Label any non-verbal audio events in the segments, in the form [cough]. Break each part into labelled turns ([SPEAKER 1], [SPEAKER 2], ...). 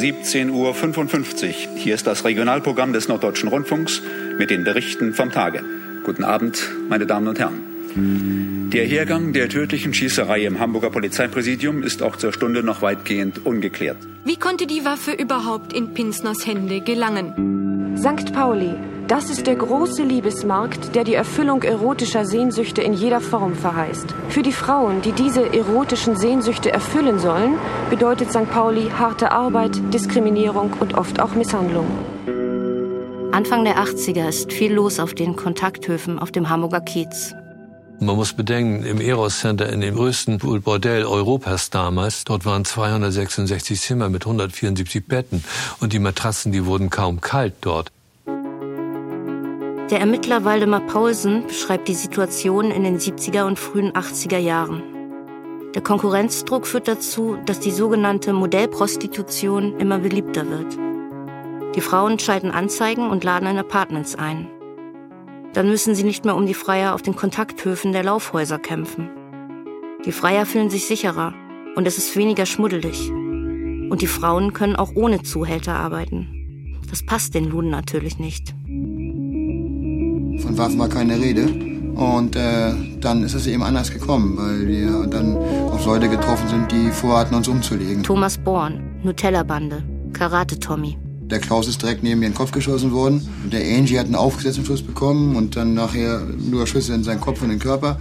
[SPEAKER 1] 17.55 Uhr. Hier ist das Regionalprogramm des Norddeutschen Rundfunks mit den Berichten vom Tage. Guten Abend, meine Damen und Herren. Der Hergang der tödlichen Schießerei im Hamburger Polizeipräsidium ist auch zur Stunde noch weitgehend ungeklärt.
[SPEAKER 2] Wie konnte die Waffe überhaupt in Pinsners Hände gelangen?
[SPEAKER 3] St. Pauli, das ist der große Liebesmarkt, der die Erfüllung erotischer Sehnsüchte in jeder Form verheißt. Für die Frauen, die diese erotischen Sehnsüchte erfüllen sollen, bedeutet St. Pauli harte Arbeit, Diskriminierung und oft auch Misshandlung.
[SPEAKER 4] Anfang der 80er ist viel los auf den Kontakthöfen auf dem Hamburger Kiez.
[SPEAKER 5] Man muss bedenken, im Eros Center, in dem größten Bordell Europas damals, dort waren 266 Zimmer mit 174 Betten und die Matratzen, die wurden kaum kalt dort.
[SPEAKER 4] Der Ermittler Waldemar Paulsen beschreibt die Situation in den 70er und frühen 80er Jahren. Der Konkurrenzdruck führt dazu, dass die sogenannte Modellprostitution immer beliebter wird. Die Frauen schalten Anzeigen und laden in Apartments ein. Dann müssen sie nicht mehr um die Freier auf den Kontakthöfen der Laufhäuser kämpfen. Die Freier fühlen sich sicherer und es ist weniger schmuddelig. Und die Frauen können auch ohne Zuhälter arbeiten. Das passt den Luden natürlich nicht.
[SPEAKER 6] Von Waffen war keine Rede. Und äh, dann ist es eben anders gekommen, weil wir dann auf Leute getroffen sind, die vorhatten, uns umzulegen.
[SPEAKER 4] Thomas Born, Nutella-Bande, Karate-Tommy.
[SPEAKER 6] Der Klaus ist direkt neben mir in den Kopf geschossen worden. Der Angie hat einen aufgesetzten Schuss bekommen und dann nachher nur Schüsse in seinen Kopf und den Körper.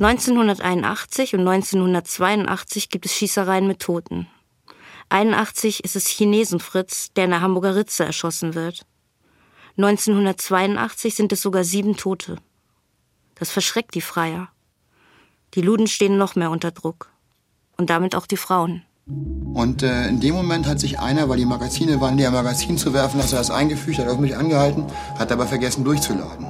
[SPEAKER 4] 1981 und 1982 gibt es Schießereien mit Toten. 81 ist es Chinesen Fritz, der in der Hamburger Ritze erschossen wird. 1982 sind es sogar sieben Tote. Das verschreckt die Freier. Die Luden stehen noch mehr unter Druck. Und damit auch die Frauen.
[SPEAKER 6] Und äh, in dem Moment hat sich einer, weil die Magazine waren, leer Magazin zu werfen, hat er das eingefügt, hat auf mich angehalten, hat aber vergessen durchzuladen.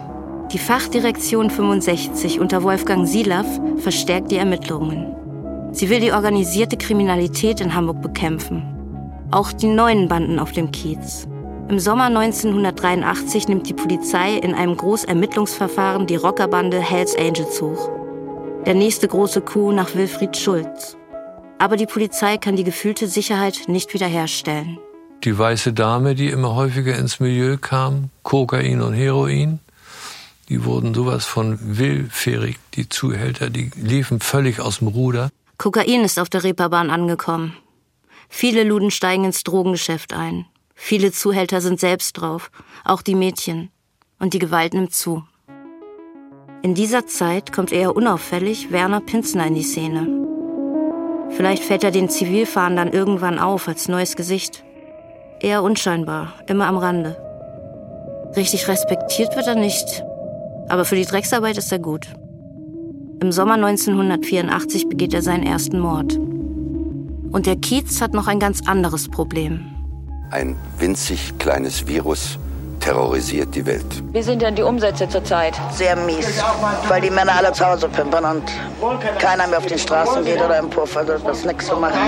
[SPEAKER 4] Die Fachdirektion 65 unter Wolfgang Silaff verstärkt die Ermittlungen. Sie will die organisierte Kriminalität in Hamburg bekämpfen. Auch die neuen Banden auf dem Kiez. Im Sommer 1983 nimmt die Polizei in einem Großermittlungsverfahren die Rockerbande Hells Angels hoch. Der nächste große Coup nach Wilfried Schulz. Aber die Polizei kann die gefühlte Sicherheit nicht wiederherstellen.
[SPEAKER 5] Die weiße Dame, die immer häufiger ins Milieu kam, Kokain und Heroin, die wurden sowas von willfährig, die Zuhälter, die liefen völlig aus dem Ruder.
[SPEAKER 4] Kokain ist auf der Reeperbahn angekommen. Viele Luden steigen ins Drogengeschäft ein. Viele Zuhälter sind selbst drauf, auch die Mädchen. Und die Gewalt nimmt zu. In dieser Zeit kommt eher unauffällig Werner Pinzner in die Szene. Vielleicht fällt er den Zivilfahndern irgendwann auf als neues Gesicht. Eher unscheinbar, immer am Rande. Richtig respektiert wird er nicht, aber für die Drecksarbeit ist er gut. Im Sommer 1984 begeht er seinen ersten Mord. Und der Kiez hat noch ein ganz anderes Problem.
[SPEAKER 7] Ein winzig kleines Virus terrorisiert die Welt.
[SPEAKER 8] Wie sind denn die Umsätze zurzeit?
[SPEAKER 9] Sehr mies, weil die Männer alle zu Hause pimpern und keiner mehr auf die Straßen geht oder im Puff, also das ist nichts zu machen.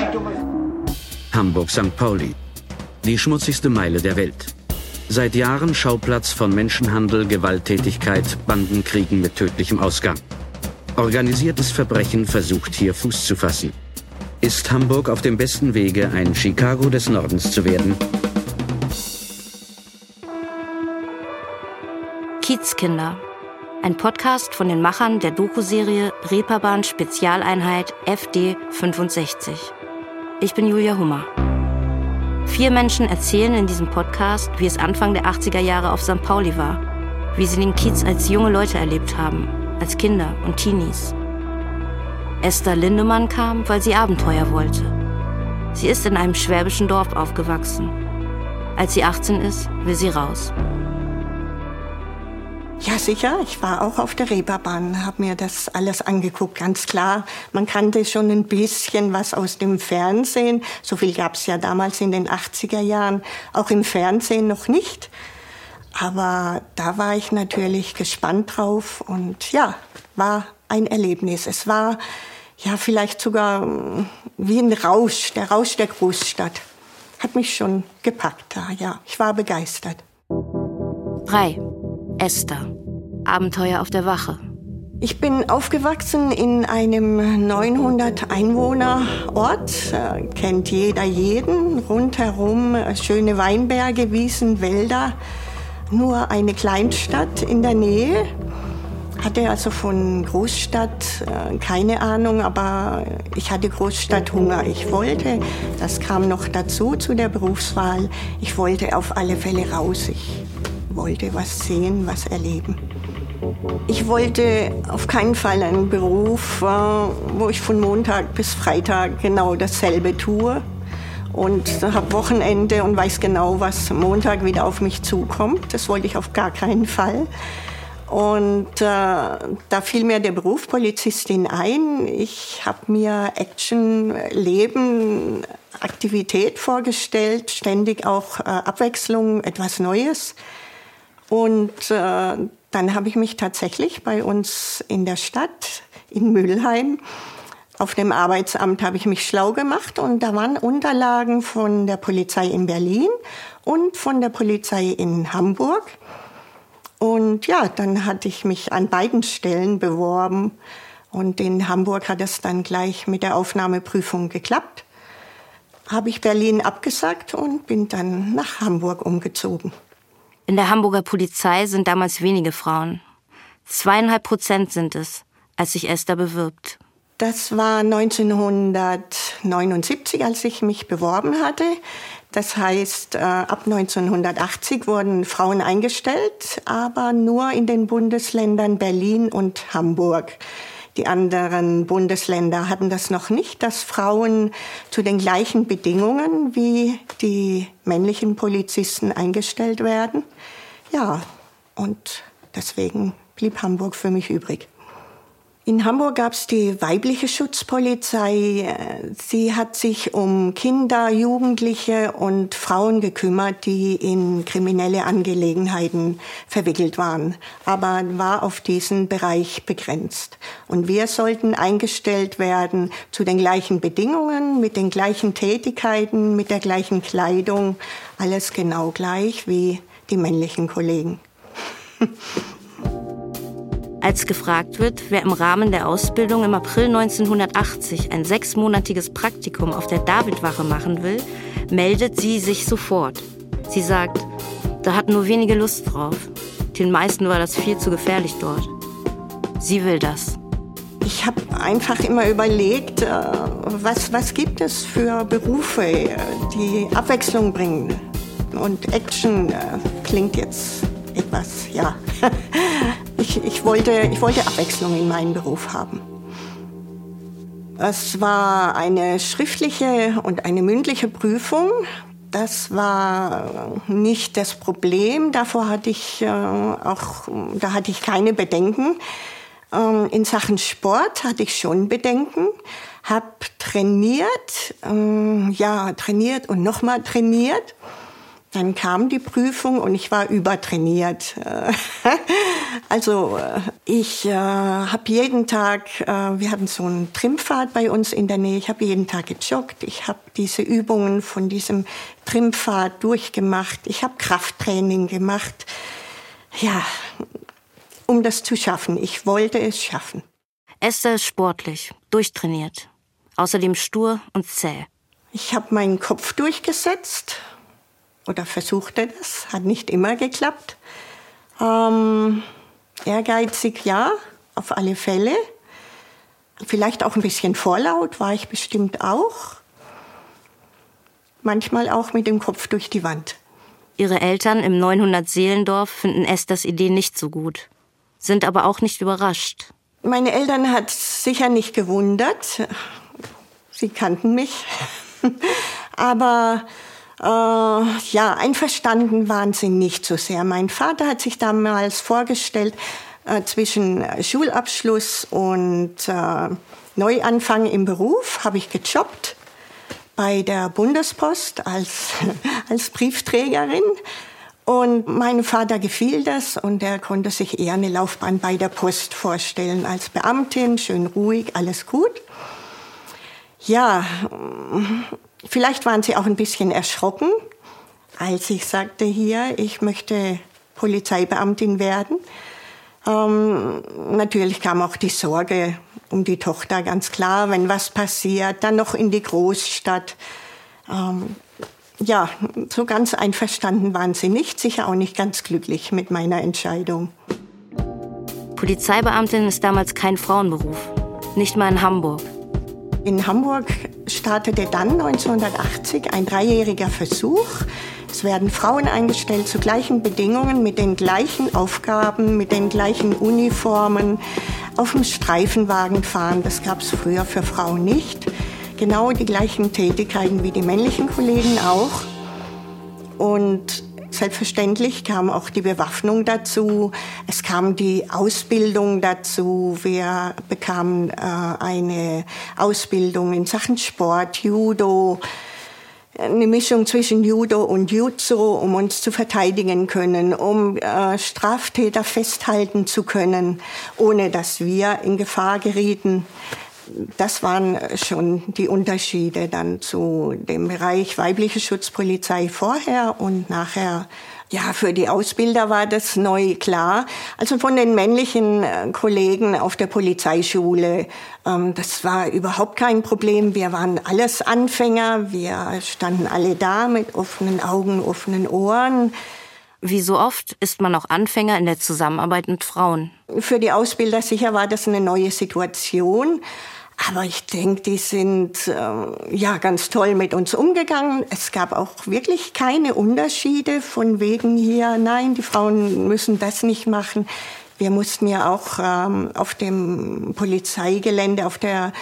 [SPEAKER 10] Hamburg-St. Pauli, die schmutzigste Meile der Welt. Seit Jahren Schauplatz von Menschenhandel, Gewalttätigkeit, Bandenkriegen mit tödlichem Ausgang. Organisiertes Verbrechen versucht hier Fuß zu fassen. Ist Hamburg auf dem besten Wege, ein Chicago des Nordens zu werden?
[SPEAKER 4] Kiezkinder. Ein Podcast von den Machern der Doku-Serie Reeperbahn Spezialeinheit FD 65. Ich bin Julia Hummer. Vier Menschen erzählen in diesem Podcast, wie es Anfang der 80er Jahre auf St. Pauli war, wie sie den Kiez als junge Leute erlebt haben, als Kinder und Teenies. Esther Lindemann kam, weil sie Abenteuer wollte. Sie ist in einem schwäbischen Dorf aufgewachsen. Als sie 18 ist, will sie raus.
[SPEAKER 11] Ja, sicher. Ich war auch auf der Reeperbahn, habe mir das alles angeguckt, ganz klar. Man kannte schon ein bisschen was aus dem Fernsehen. So viel gab es ja damals in den 80er Jahren, auch im Fernsehen noch nicht. Aber da war ich natürlich gespannt drauf und ja, war ein Erlebnis. Es war ja vielleicht sogar mm, wie ein Rausch, der Rausch der Großstadt. Hat mich schon gepackt da, ja. Ich war begeistert.
[SPEAKER 4] 3. Esther. Abenteuer auf der Wache.
[SPEAKER 11] Ich bin aufgewachsen in einem 900 Einwohner Ort, äh, kennt jeder jeden, rundherum äh, schöne Weinberge, Wiesen, Wälder, nur eine Kleinstadt in der Nähe. Hatte also von Großstadt äh, keine Ahnung, aber ich hatte Großstadthunger. Ich wollte, das kam noch dazu zu der Berufswahl, ich wollte auf alle Fälle raus. Ich wollte was sehen, was erleben. Ich wollte auf keinen Fall einen Beruf, äh, wo ich von Montag bis Freitag genau dasselbe tue und habe Wochenende und weiß genau, was Montag wieder auf mich zukommt. Das wollte ich auf gar keinen Fall. Und äh, da fiel mir der Beruf Polizistin ein. Ich habe mir Action, Leben, Aktivität vorgestellt, ständig auch äh, Abwechslung, etwas Neues. Und äh, dann habe ich mich tatsächlich bei uns in der Stadt, in Mülheim, auf dem Arbeitsamt habe ich mich schlau gemacht und da waren Unterlagen von der Polizei in Berlin und von der Polizei in Hamburg. Und ja, dann hatte ich mich an beiden Stellen beworben und in Hamburg hat es dann gleich mit der Aufnahmeprüfung geklappt. Habe ich Berlin abgesagt und bin dann nach Hamburg umgezogen.
[SPEAKER 4] In der Hamburger Polizei sind damals wenige Frauen. Zweieinhalb Prozent sind es, als sich Esther bewirbt.
[SPEAKER 11] Das war 1979, als ich mich beworben hatte. Das heißt, äh, ab 1980 wurden Frauen eingestellt, aber nur in den Bundesländern Berlin und Hamburg. Die anderen Bundesländer hatten das noch nicht, dass Frauen zu den gleichen Bedingungen wie die männlichen Polizisten eingestellt werden. Ja, und deswegen blieb Hamburg für mich übrig. In Hamburg gab es die weibliche Schutzpolizei. Sie hat sich um Kinder, Jugendliche und Frauen gekümmert, die in kriminelle Angelegenheiten verwickelt waren, aber war auf diesen Bereich begrenzt. Und wir sollten eingestellt werden zu den gleichen Bedingungen, mit den gleichen Tätigkeiten, mit der gleichen Kleidung, alles genau gleich wie die männlichen Kollegen. [laughs]
[SPEAKER 4] Als gefragt wird, wer im Rahmen der Ausbildung im April 1980 ein sechsmonatiges Praktikum auf der Davidwache machen will, meldet sie sich sofort. Sie sagt, da hatten nur wenige Lust drauf. Den meisten war das viel zu gefährlich dort. Sie will das.
[SPEAKER 11] Ich habe einfach immer überlegt, äh, was, was gibt es für Berufe, die Abwechslung bringen. Und Action äh, klingt jetzt etwas, ja. [laughs] Ich, ich, wollte, ich wollte Abwechslung in meinem Beruf haben. Es war eine schriftliche und eine mündliche Prüfung. Das war nicht das Problem. Davor hatte ich äh, auch, da hatte ich keine Bedenken. Ähm, in Sachen Sport hatte ich schon Bedenken. Hab trainiert, ähm, ja, trainiert und nochmal trainiert. Dann kam die Prüfung und ich war übertrainiert. [laughs] also äh, ich äh, habe jeden Tag, äh, wir hatten so einen Trimpfad bei uns in der Nähe, ich habe jeden Tag gejoggt, ich habe diese Übungen von diesem Trimpfad durchgemacht, ich habe Krafttraining gemacht. Ja, um das zu schaffen. Ich wollte es schaffen.
[SPEAKER 4] Esther ist sportlich, durchtrainiert, außerdem stur und zäh.
[SPEAKER 11] Ich habe meinen Kopf durchgesetzt oder versuchte das, hat nicht immer geklappt. Ähm, ehrgeizig, ja, auf alle Fälle. Vielleicht auch ein bisschen vorlaut, war ich bestimmt auch. Manchmal auch mit dem Kopf durch die Wand.
[SPEAKER 4] Ihre Eltern im 900 Seelendorf finden Esthers Idee nicht so gut, sind aber auch nicht überrascht.
[SPEAKER 11] Meine Eltern hat sicher nicht gewundert. Sie kannten mich. [laughs] aber äh, ja, einverstanden waren sie nicht so sehr. Mein Vater hat sich damals vorgestellt, äh, zwischen Schulabschluss und äh, Neuanfang im Beruf habe ich gejobbt bei der Bundespost als, [laughs] als Briefträgerin. Und meinem Vater gefiel das und er konnte sich eher eine Laufbahn bei der Post vorstellen als Beamtin, schön ruhig, alles gut. Ja, Vielleicht waren sie auch ein bisschen erschrocken, als ich sagte hier, ich möchte Polizeibeamtin werden. Ähm, natürlich kam auch die Sorge um die Tochter, ganz klar, wenn was passiert, dann noch in die Großstadt. Ähm, ja, so ganz einverstanden waren sie nicht, sicher auch nicht ganz glücklich mit meiner Entscheidung.
[SPEAKER 4] Polizeibeamtin ist damals kein Frauenberuf, nicht mal in Hamburg.
[SPEAKER 11] In Hamburg startete dann 1980 ein dreijähriger Versuch. Es werden Frauen eingestellt zu gleichen Bedingungen, mit den gleichen Aufgaben, mit den gleichen Uniformen, auf dem Streifenwagen fahren. Das gab es früher für Frauen nicht. Genau die gleichen Tätigkeiten wie die männlichen Kollegen auch. Und Selbstverständlich kam auch die Bewaffnung dazu. Es kam die Ausbildung dazu. Wir bekamen äh, eine Ausbildung in Sachen Sport, Judo, eine Mischung zwischen Judo und Jutsu, um uns zu verteidigen können, um äh, Straftäter festhalten zu können, ohne dass wir in Gefahr gerieten das waren schon die Unterschiede dann zu dem Bereich weibliche Schutzpolizei vorher und nachher. Ja, für die Ausbilder war das neu klar. Also von den männlichen äh, Kollegen auf der Polizeischule, ähm, das war überhaupt kein Problem. Wir waren alles Anfänger. Wir standen alle da mit offenen Augen, offenen Ohren.
[SPEAKER 4] Wie so oft ist man auch Anfänger in der Zusammenarbeit mit Frauen.
[SPEAKER 11] Für die Ausbilder sicher war das eine neue Situation. Aber ich denke, die sind äh, ja ganz toll mit uns umgegangen. Es gab auch wirklich keine Unterschiede von wegen hier, nein, die Frauen müssen das nicht machen. Wir mussten ja auch ähm, auf dem Polizeigelände, auf, der,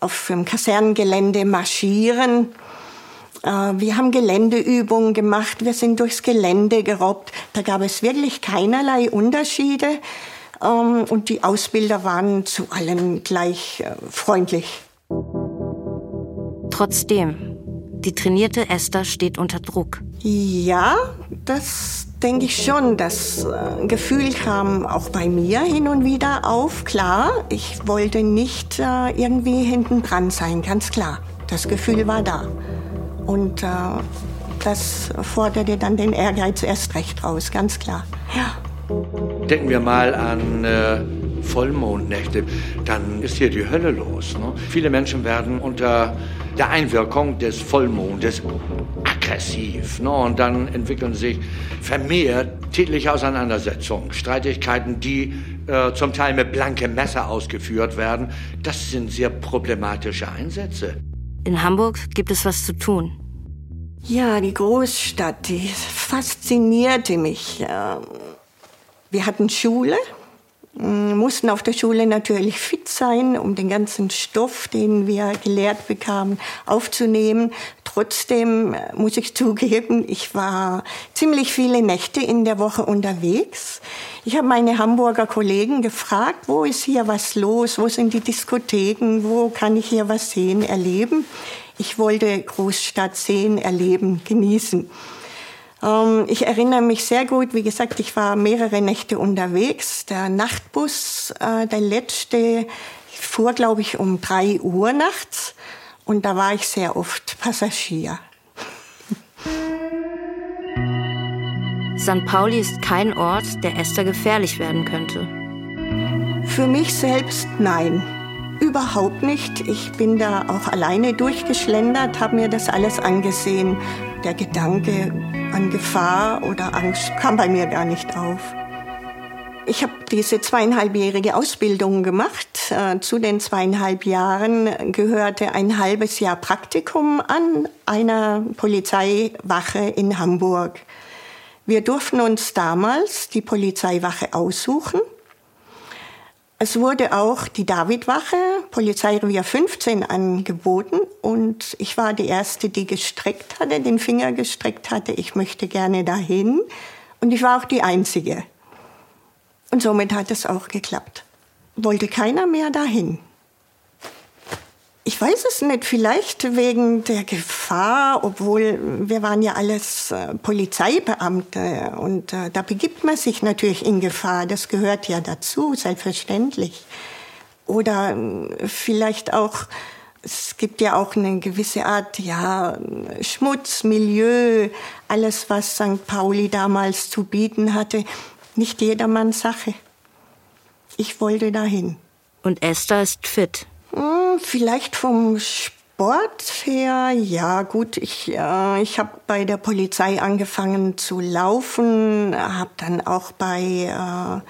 [SPEAKER 11] auf dem Kasernengelände marschieren. Äh, wir haben Geländeübungen gemacht, wir sind durchs Gelände gerobbt. Da gab es wirklich keinerlei Unterschiede. Ähm, und die Ausbilder waren zu allen gleich äh, freundlich.
[SPEAKER 4] Trotzdem, die trainierte Esther steht unter Druck.
[SPEAKER 11] Ja, das denke ich schon. Das äh, Gefühl kam auch bei mir hin und wieder auf. Klar, ich wollte nicht irgendwie hinten dran sein, ganz klar. Das Gefühl war da. Und das forderte dann den Ehrgeiz erst recht raus, ganz klar. Ja.
[SPEAKER 12] Denken wir mal an äh, Vollmondnächte, dann ist hier die Hölle los. Ne? Viele Menschen werden unter der Einwirkung des Vollmondes aggressiv. Ne? Und dann entwickeln sich vermehrt tätliche Auseinandersetzungen, Streitigkeiten, die äh, zum Teil mit blankem Messer ausgeführt werden. Das sind sehr problematische Einsätze.
[SPEAKER 4] In Hamburg gibt es was zu tun.
[SPEAKER 11] Ja, die Großstadt, die faszinierte mich. Wir hatten Schule, mussten auf der Schule natürlich fit sein, um den ganzen Stoff, den wir gelehrt bekamen, aufzunehmen. Trotzdem äh, muss ich [laughs] zugeben, ich war ziemlich viele Nächte in der Woche unterwegs. Ich habe meine Hamburger Kollegen gefragt, wo ist hier was los, wo sind die Diskotheken, wo kann ich hier was sehen, erleben. Ich wollte Großstadt sehen, erleben, genießen. Ähm, ich erinnere mich sehr gut, wie gesagt, ich war mehrere Nächte unterwegs. Der Nachtbus, äh, der letzte, fuhr, glaube ich, um drei Uhr nachts. Und da war ich sehr oft Passagier.
[SPEAKER 4] St. Pauli ist kein Ort, der Esther gefährlich werden könnte.
[SPEAKER 11] Für mich selbst nein. Überhaupt nicht. Ich bin da auch alleine durchgeschlendert, habe mir das alles angesehen. Der Gedanke an Gefahr oder Angst kam bei mir gar nicht auf. Ich habe diese zweieinhalbjährige Ausbildung gemacht. Äh, zu den zweieinhalb Jahren gehörte ein halbes Jahr Praktikum an einer Polizeiwache in Hamburg. Wir durften uns damals die Polizeiwache aussuchen. Es wurde auch die Davidwache, Polizeirevier 15, angeboten und ich war die Erste, die gestreckt hatte, den Finger gestreckt hatte, ich möchte gerne dahin und ich war auch die Einzige. Und somit hat es auch geklappt. Wollte keiner mehr dahin. Ich weiß es nicht, vielleicht wegen der Gefahr, obwohl wir waren ja alles äh, Polizeibeamte und äh, da begibt man sich natürlich in Gefahr, das gehört ja dazu, selbstverständlich. Oder äh, vielleicht auch, es gibt ja auch eine gewisse Art, ja, Schmutz, Milieu, alles, was St. Pauli damals zu bieten hatte, nicht jedermanns Sache. Ich wollte dahin.
[SPEAKER 4] Und Esther ist fit.
[SPEAKER 11] Hm, vielleicht vom Sport her, ja gut. Ich, äh, ich habe bei der Polizei angefangen zu laufen, habe dann auch bei äh,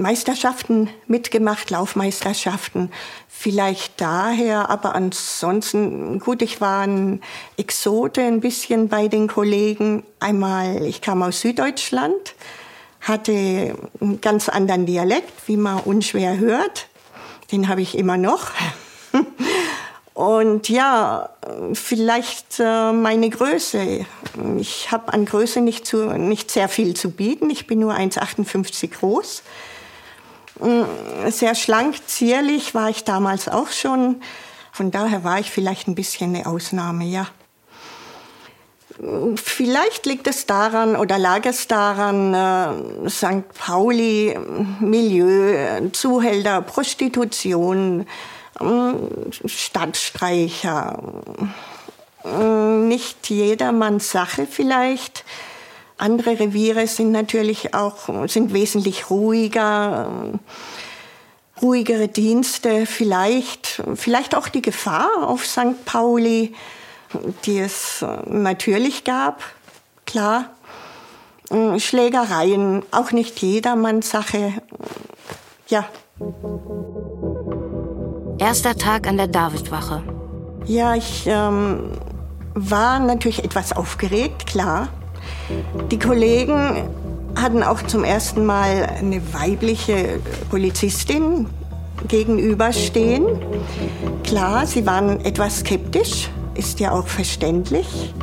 [SPEAKER 11] Meisterschaften mitgemacht, Laufmeisterschaften. Vielleicht daher, aber ansonsten, gut, ich war ein Exote ein bisschen bei den Kollegen. Einmal, ich kam aus Süddeutschland, hatte einen ganz anderen Dialekt, wie man unschwer hört. Den habe ich immer noch. Und ja, vielleicht äh, meine Größe. Ich habe an Größe nicht, zu, nicht sehr viel zu bieten. Ich bin nur 1,58 groß. Mm, sehr schlank, zierlich war ich damals auch schon. Von daher war ich vielleicht ein bisschen eine Ausnahme, ja. Vielleicht liegt es daran oder lag es daran, äh, St. Pauli, Milieu, Zuhälter, Prostitution, Stadtstreicher. Äh, nicht jedermanns Sache vielleicht. Andere Reviere sind natürlich auch, sind wesentlich ruhiger, ruhigere Dienste, vielleicht, vielleicht auch die Gefahr auf St. Pauli, die es natürlich gab, klar. Schlägereien, auch nicht jedermanns Sache, ja.
[SPEAKER 4] Erster Tag an der Davidwache.
[SPEAKER 11] Ja, ich ähm, war natürlich etwas aufgeregt, klar. Die Kollegen hatten auch zum ersten Mal eine weibliche Polizistin gegenüberstehen. Klar, sie waren etwas skeptisch, ist ja auch verständlich.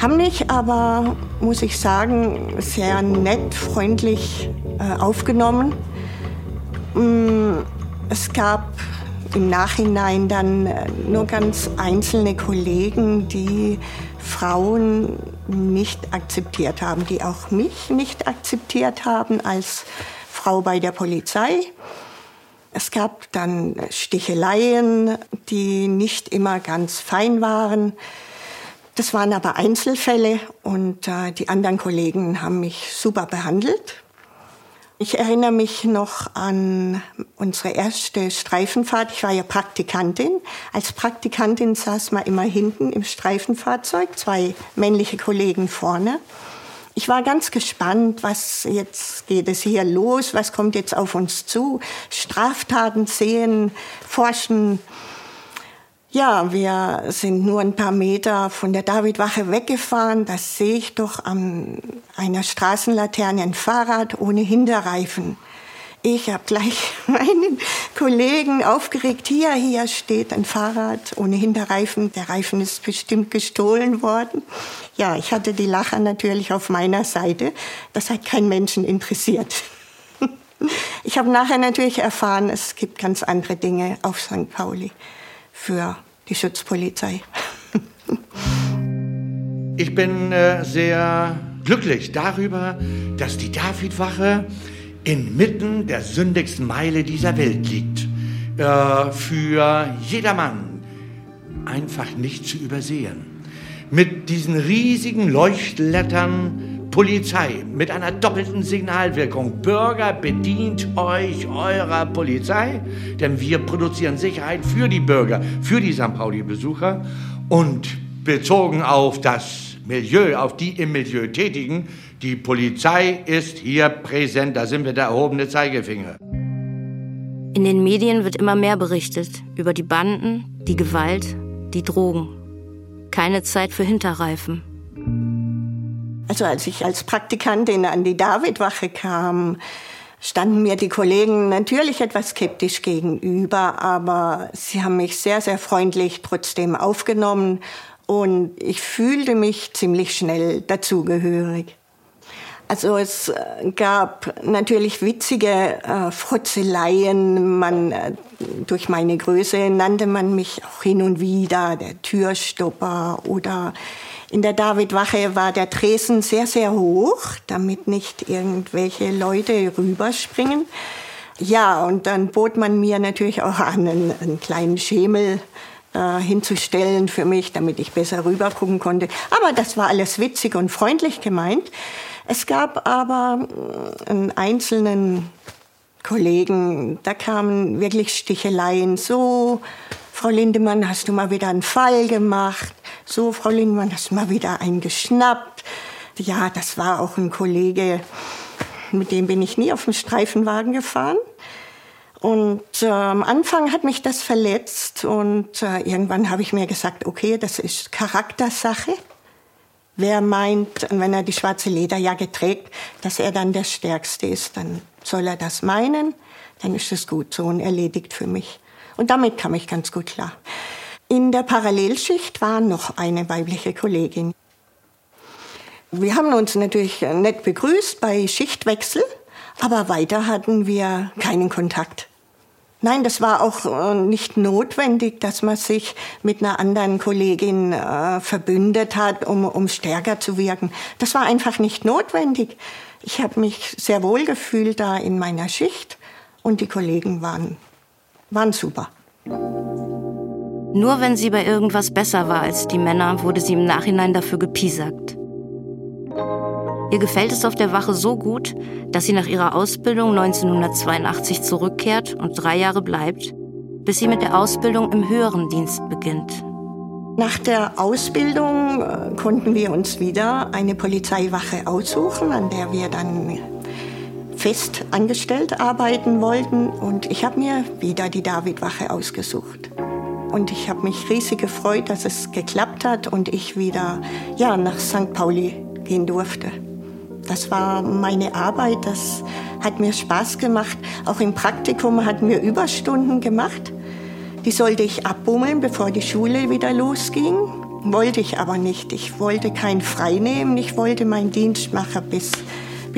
[SPEAKER 11] Haben mich aber, muss ich sagen, sehr nett, freundlich äh, aufgenommen. Mm, es gab im Nachhinein dann äh, nur ganz einzelne Kollegen, die Frauen nicht akzeptiert haben, die auch mich nicht akzeptiert haben als Frau bei der Polizei. Es gab dann Sticheleien, die nicht immer ganz fein waren. Das waren aber Einzelfälle und äh, die anderen Kollegen haben mich super behandelt. Ich erinnere mich noch an unsere erste Streifenfahrt. Ich war ja Praktikantin. Als Praktikantin saß man immer hinten im Streifenfahrzeug, zwei männliche Kollegen vorne. Ich war ganz gespannt, was jetzt geht es hier los, was kommt jetzt auf uns zu. Straftaten sehen, forschen, ja, wir sind nur ein paar Meter von der Davidwache weggefahren. Da sehe ich doch an einer Straßenlaterne ein Fahrrad ohne Hinterreifen. Ich habe gleich [laughs] meinen Kollegen aufgeregt, hier, hier steht ein Fahrrad ohne Hinterreifen. Der Reifen ist bestimmt gestohlen worden. Ja, ich hatte die Lacher natürlich auf meiner Seite. Das hat keinen Menschen interessiert. [laughs] Ich habe nachher natürlich erfahren, es gibt ganz andere Dinge auf St. Pauli für die Schutzpolizei. [laughs]
[SPEAKER 12] Ich bin äh, sehr glücklich darüber, dass die Davidwache inmitten der sündigsten Meile dieser Welt liegt. Äh, für jedermann einfach nicht zu übersehen. Mit diesen riesigen Leuchtlettern Polizei mit einer doppelten Signalwirkung. Bürger, bedient euch eurer Polizei, denn wir produzieren Sicherheit für die Bürger, für die St. Pauli-Besucher und bezogen auf das Milieu, auf die im Milieu Tätigen. Die Polizei ist hier präsent, da sind wir der erhobene Zeigefinger.
[SPEAKER 4] In den Medien wird immer mehr berichtet über die Banden, die Gewalt, die Drogen. Keine Zeit für Hinterreifen.
[SPEAKER 11] Also als ich als Praktikantin an die Davidwache kam, standen mir die Kollegen natürlich etwas skeptisch gegenüber, aber sie haben mich sehr, sehr freundlich trotzdem aufgenommen und ich fühlte mich ziemlich schnell dazugehörig. Also es äh, gab natürlich witzige äh, Frotzeleien. Man, äh, durch meine Größe nannte man mich auch hin und wieder der Türstopper oder in der Davidwache war der Tresen sehr, sehr hoch, damit nicht irgendwelche Leute rüberspringen. Ja, und dann bot man mir natürlich auch an, einen, einen kleinen Schemel äh, hinzustellen für mich, damit ich besser rübergucken konnte. Aber das war alles witzig und freundlich gemeint. Es gab aber einen einzelnen Kollegen, da kamen wirklich Sticheleien. So, Frau Lindemann, hast du mal wieder einen Fall gemacht? So, Frau Lindemann, hast du mal wieder einen geschnappt? Ja, das war auch ein Kollege, mit dem bin ich nie auf dem Streifenwagen gefahren. Und äh, am Anfang hat mich das verletzt und äh, irgendwann habe ich mir gesagt, okay, das ist Charaktersache. Wer meint, wenn er die schwarze Lederjacke trägt, dass er dann der Stärkste ist, dann soll er das meinen, dann ist es gut so und erledigt für mich. Und damit kam ich ganz gut klar. In der Parallelschicht war noch eine weibliche Kollegin. Wir haben uns natürlich nett begrüßt bei Schichtwechsel, aber weiter hatten wir keinen Kontakt. Nein, das war auch äh, nicht notwendig, dass man sich mit einer anderen Kollegin äh, verbündet hat, um, um stärker zu wirken. Das war einfach nicht notwendig. Ich habe mich sehr wohl gefühlt da in meiner Schicht und die Kollegen waren, waren super.
[SPEAKER 4] Nur wenn sie bei irgendwas besser war als die Männer, wurde sie im Nachhinein dafür gepiesackt. Ihr gefällt es auf der Wache so gut, dass sie nach ihrer Ausbildung 1982 zurückkehrt und drei Jahre bleibt, bis sie mit der Ausbildung im höheren Dienst beginnt.
[SPEAKER 11] Nach der Ausbildung äh, konnten wir uns wieder eine Polizeiwache aussuchen, an der wir dann fest angestellt arbeiten wollten. Und ich habe mir wieder die Davidwache ausgesucht. Und ich habe mich riesig gefreut, dass es geklappt hat und ich wieder ja, nach St. Pauli gehen durfte. Das war meine Arbeit, das hat mir Spaß gemacht. Auch im Praktikum hatten wir Überstunden gemacht. Die sollte ich abbummeln, bevor die Schule wieder losging. Wollte ich aber nicht. Ich wollte kein Frei nehmen. Ich wollte meinen Dienst machen bis,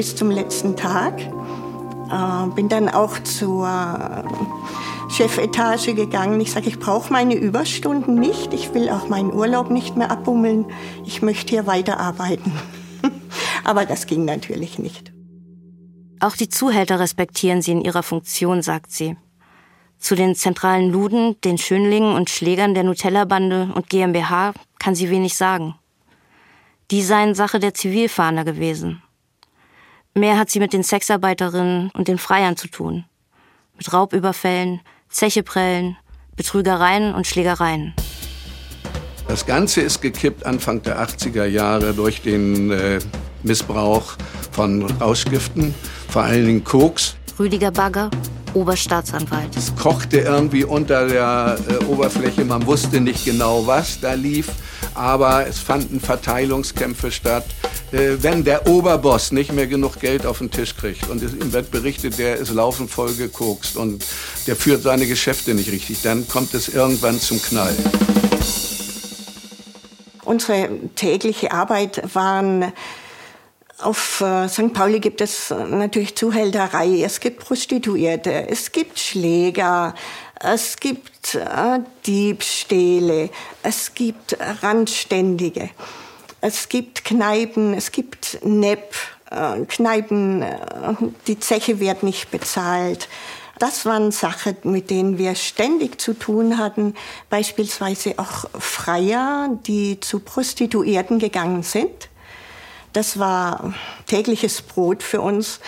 [SPEAKER 11] bis zum letzten Tag. Äh, bin dann auch zur Chefetage gegangen. Ich sage, ich brauche meine Überstunden nicht. Ich will auch meinen Urlaub nicht mehr abbummeln. Ich möchte hier weiterarbeiten. [laughs] Aber das ging natürlich nicht.
[SPEAKER 4] Auch die Zuhälter respektieren sie in ihrer Funktion, sagt sie. Zu den zentralen Luden, den Schönlingen und Schlägern der Nutella-Bande und GmbH kann sie wenig sagen. Die seien Sache der Zivilfahnder gewesen. Mehr hat sie mit den Sexarbeiterinnen und den Freiern zu tun. Mit Raubüberfällen, Zecheprellen, Betrügereien und Schlägereien.
[SPEAKER 13] Das Ganze ist gekippt Anfang der 80er Jahre durch den äh, Missbrauch von Rauschgiften, vor allen Dingen Koks.
[SPEAKER 4] Rüdiger Bagger, Oberstaatsanwalt.
[SPEAKER 13] Es kochte irgendwie unter der äh, Oberfläche, man wusste nicht genau, was da lief, aber es fanden Verteilungskämpfe statt. Äh, wenn der Oberboss nicht mehr genug Geld auf den Tisch kriegt und ihm wird berichtet, der ist laufend voll gekokst und der führt seine Geschäfte nicht richtig, dann kommt es irgendwann zum Knall.
[SPEAKER 11] Unsere tägliche Arbeit waren auf äh, St. Pauli gibt es äh, natürlich Zuhälterei, es gibt Prostituierte, es gibt Schläger, es gibt äh, Diebstähle, es gibt Randständige, es gibt Kneipen, es gibt Nepp, äh, Kneipen, äh, die Zeche wird nicht bezahlt. Das waren Sachen, mit denen wir ständig zu tun hatten. Beispielsweise auch Freier, die zu Prostituierten gegangen sind das war tägliches Brot für uns.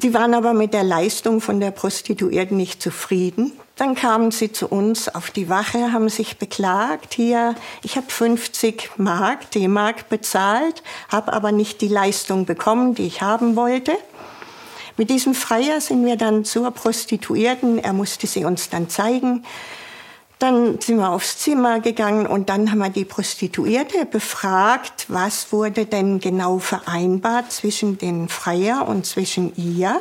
[SPEAKER 11] Die waren aber mit der Leistung von der Prostituierten nicht zufrieden. Dann kamen sie zu uns auf die Wache, haben sich beklagt, hier, ich habe 50 Mark, D-Mark bezahlt, habe aber nicht die Leistung bekommen, die ich haben wollte. Mit diesem Freier sind wir dann zur Prostituierten, er musste sie uns dann zeigen. Dann sind wir aufs Zimmer gegangen und dann haben wir die Prostituierte befragt, was wurde denn genau vereinbart zwischen den Freier und zwischen ihr.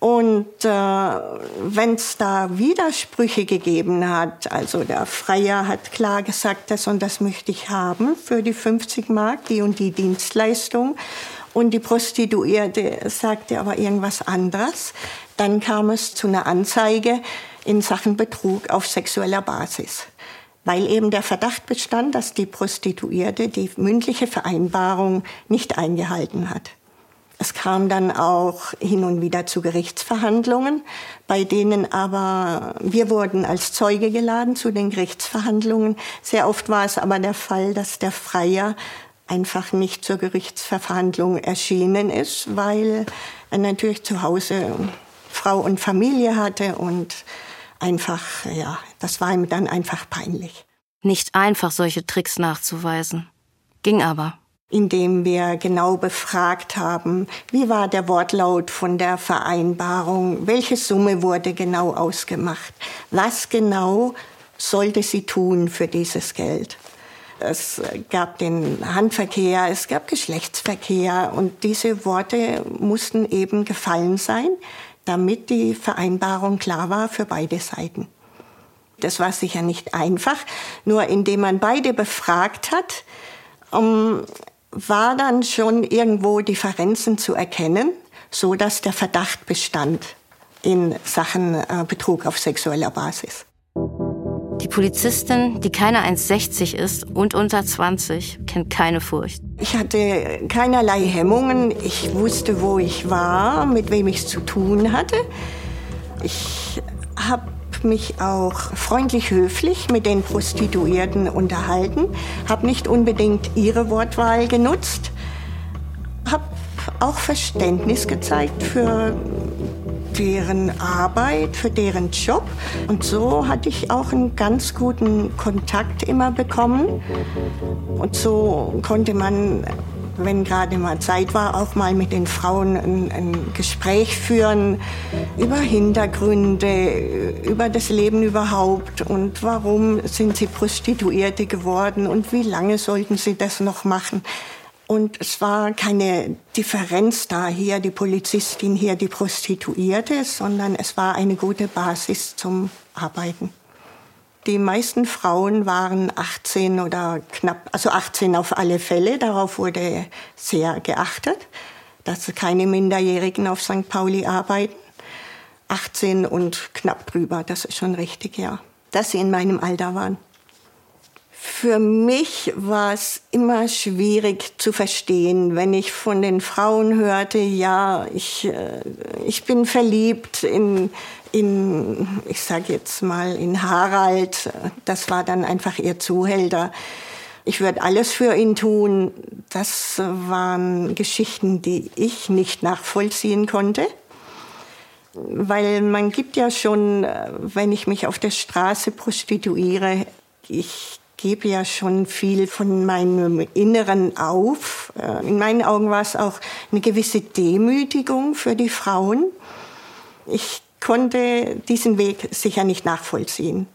[SPEAKER 11] Und äh, wenn es da Widersprüche gegeben hat, also der Freier hat klar gesagt, das und das möchte ich haben für die 50 Mark, die und die Dienstleistung, und die Prostituierte sagte aber irgendwas anderes, dann kam es zu einer Anzeige in Sachen Betrug auf sexueller Basis. Weil eben der Verdacht bestand, dass die Prostituierte die mündliche Vereinbarung nicht eingehalten hat. Es kam dann auch hin und wieder zu Gerichtsverhandlungen, bei denen aber wir wurden als Zeuge geladen zu den Gerichtsverhandlungen. Sehr oft war es aber der Fall, dass der Freier einfach nicht zur Gerichtsverhandlung erschienen ist, weil er natürlich zu Hause Frau und Familie hatte und einfach, ja, das war ihm dann einfach peinlich.
[SPEAKER 4] Nicht einfach, solche Tricks nachzuweisen. Ging aber.
[SPEAKER 11] Indem wir genau befragt haben, wie war der Wortlaut von der Vereinbarung, welche Summe wurde genau ausgemacht, was genau sollte sie tun für dieses Geld. Es gab den Handverkehr, es gab Geschlechtsverkehr und diese Worte mussten eben gefallen sein, damit die Vereinbarung klar war für beide Seiten. Das war sicher nicht einfach, nur indem man beide befragt hat, um, war dann schon irgendwo Differenzen zu erkennen, so dass der Verdacht bestand in Sachen äh, Betrug auf sexueller Basis.
[SPEAKER 4] Die Polizistin, die keine 1,60 ist und unter 20, kennt keine Furcht.
[SPEAKER 11] Ich hatte keinerlei Hemmungen. Ich wusste, wo ich war, mit wem ich es zu tun hatte. Ich habe mich auch freundlich höflich mit den Prostituierten unterhalten, habe nicht unbedingt ihre Wortwahl genutzt, habe auch Verständnis gezeigt für deren Arbeit, für deren Job. Und so hatte ich auch einen ganz guten Kontakt immer bekommen. Und so konnte man, wenn gerade mal Zeit war, auch mal mit den Frauen ein, ein Gespräch führen über Hintergründe, über das Leben überhaupt und warum sind sie Prostituierte geworden und wie lange sollten sie das noch machen. Und es war keine Differenz da, hier die Polizistin, hier die Prostituierte, sondern es war eine gute Basis zum Arbeiten. Die meisten Frauen waren 18 oder knapp, also 18 auf alle Fälle. Darauf wurde sehr geachtet, dass keine Minderjährigen auf St. Pauli arbeiten. 18 und knapp drüber, das ist schon richtig, ja. Dass sie in meinem Alter waren. Für mich war es immer schwierig zu verstehen, wenn ich von den Frauen hörte, ja, ich, äh, ich bin verliebt in, in ich sage jetzt mal, in Harald. Das war dann einfach ihr Zuhälter. Ich würde alles für ihn tun. Das waren Geschichten, die ich nicht nachvollziehen konnte. Weil man gibt ja schon, äh, wenn ich mich auf der Straße prostituiere, ich gebe ja schon viel von meinem Inneren auf. Äh, in meinen Augen war es auch eine gewisse Demütigung für die Frauen. Ich konnte diesen Weg sicher nicht nachvollziehen.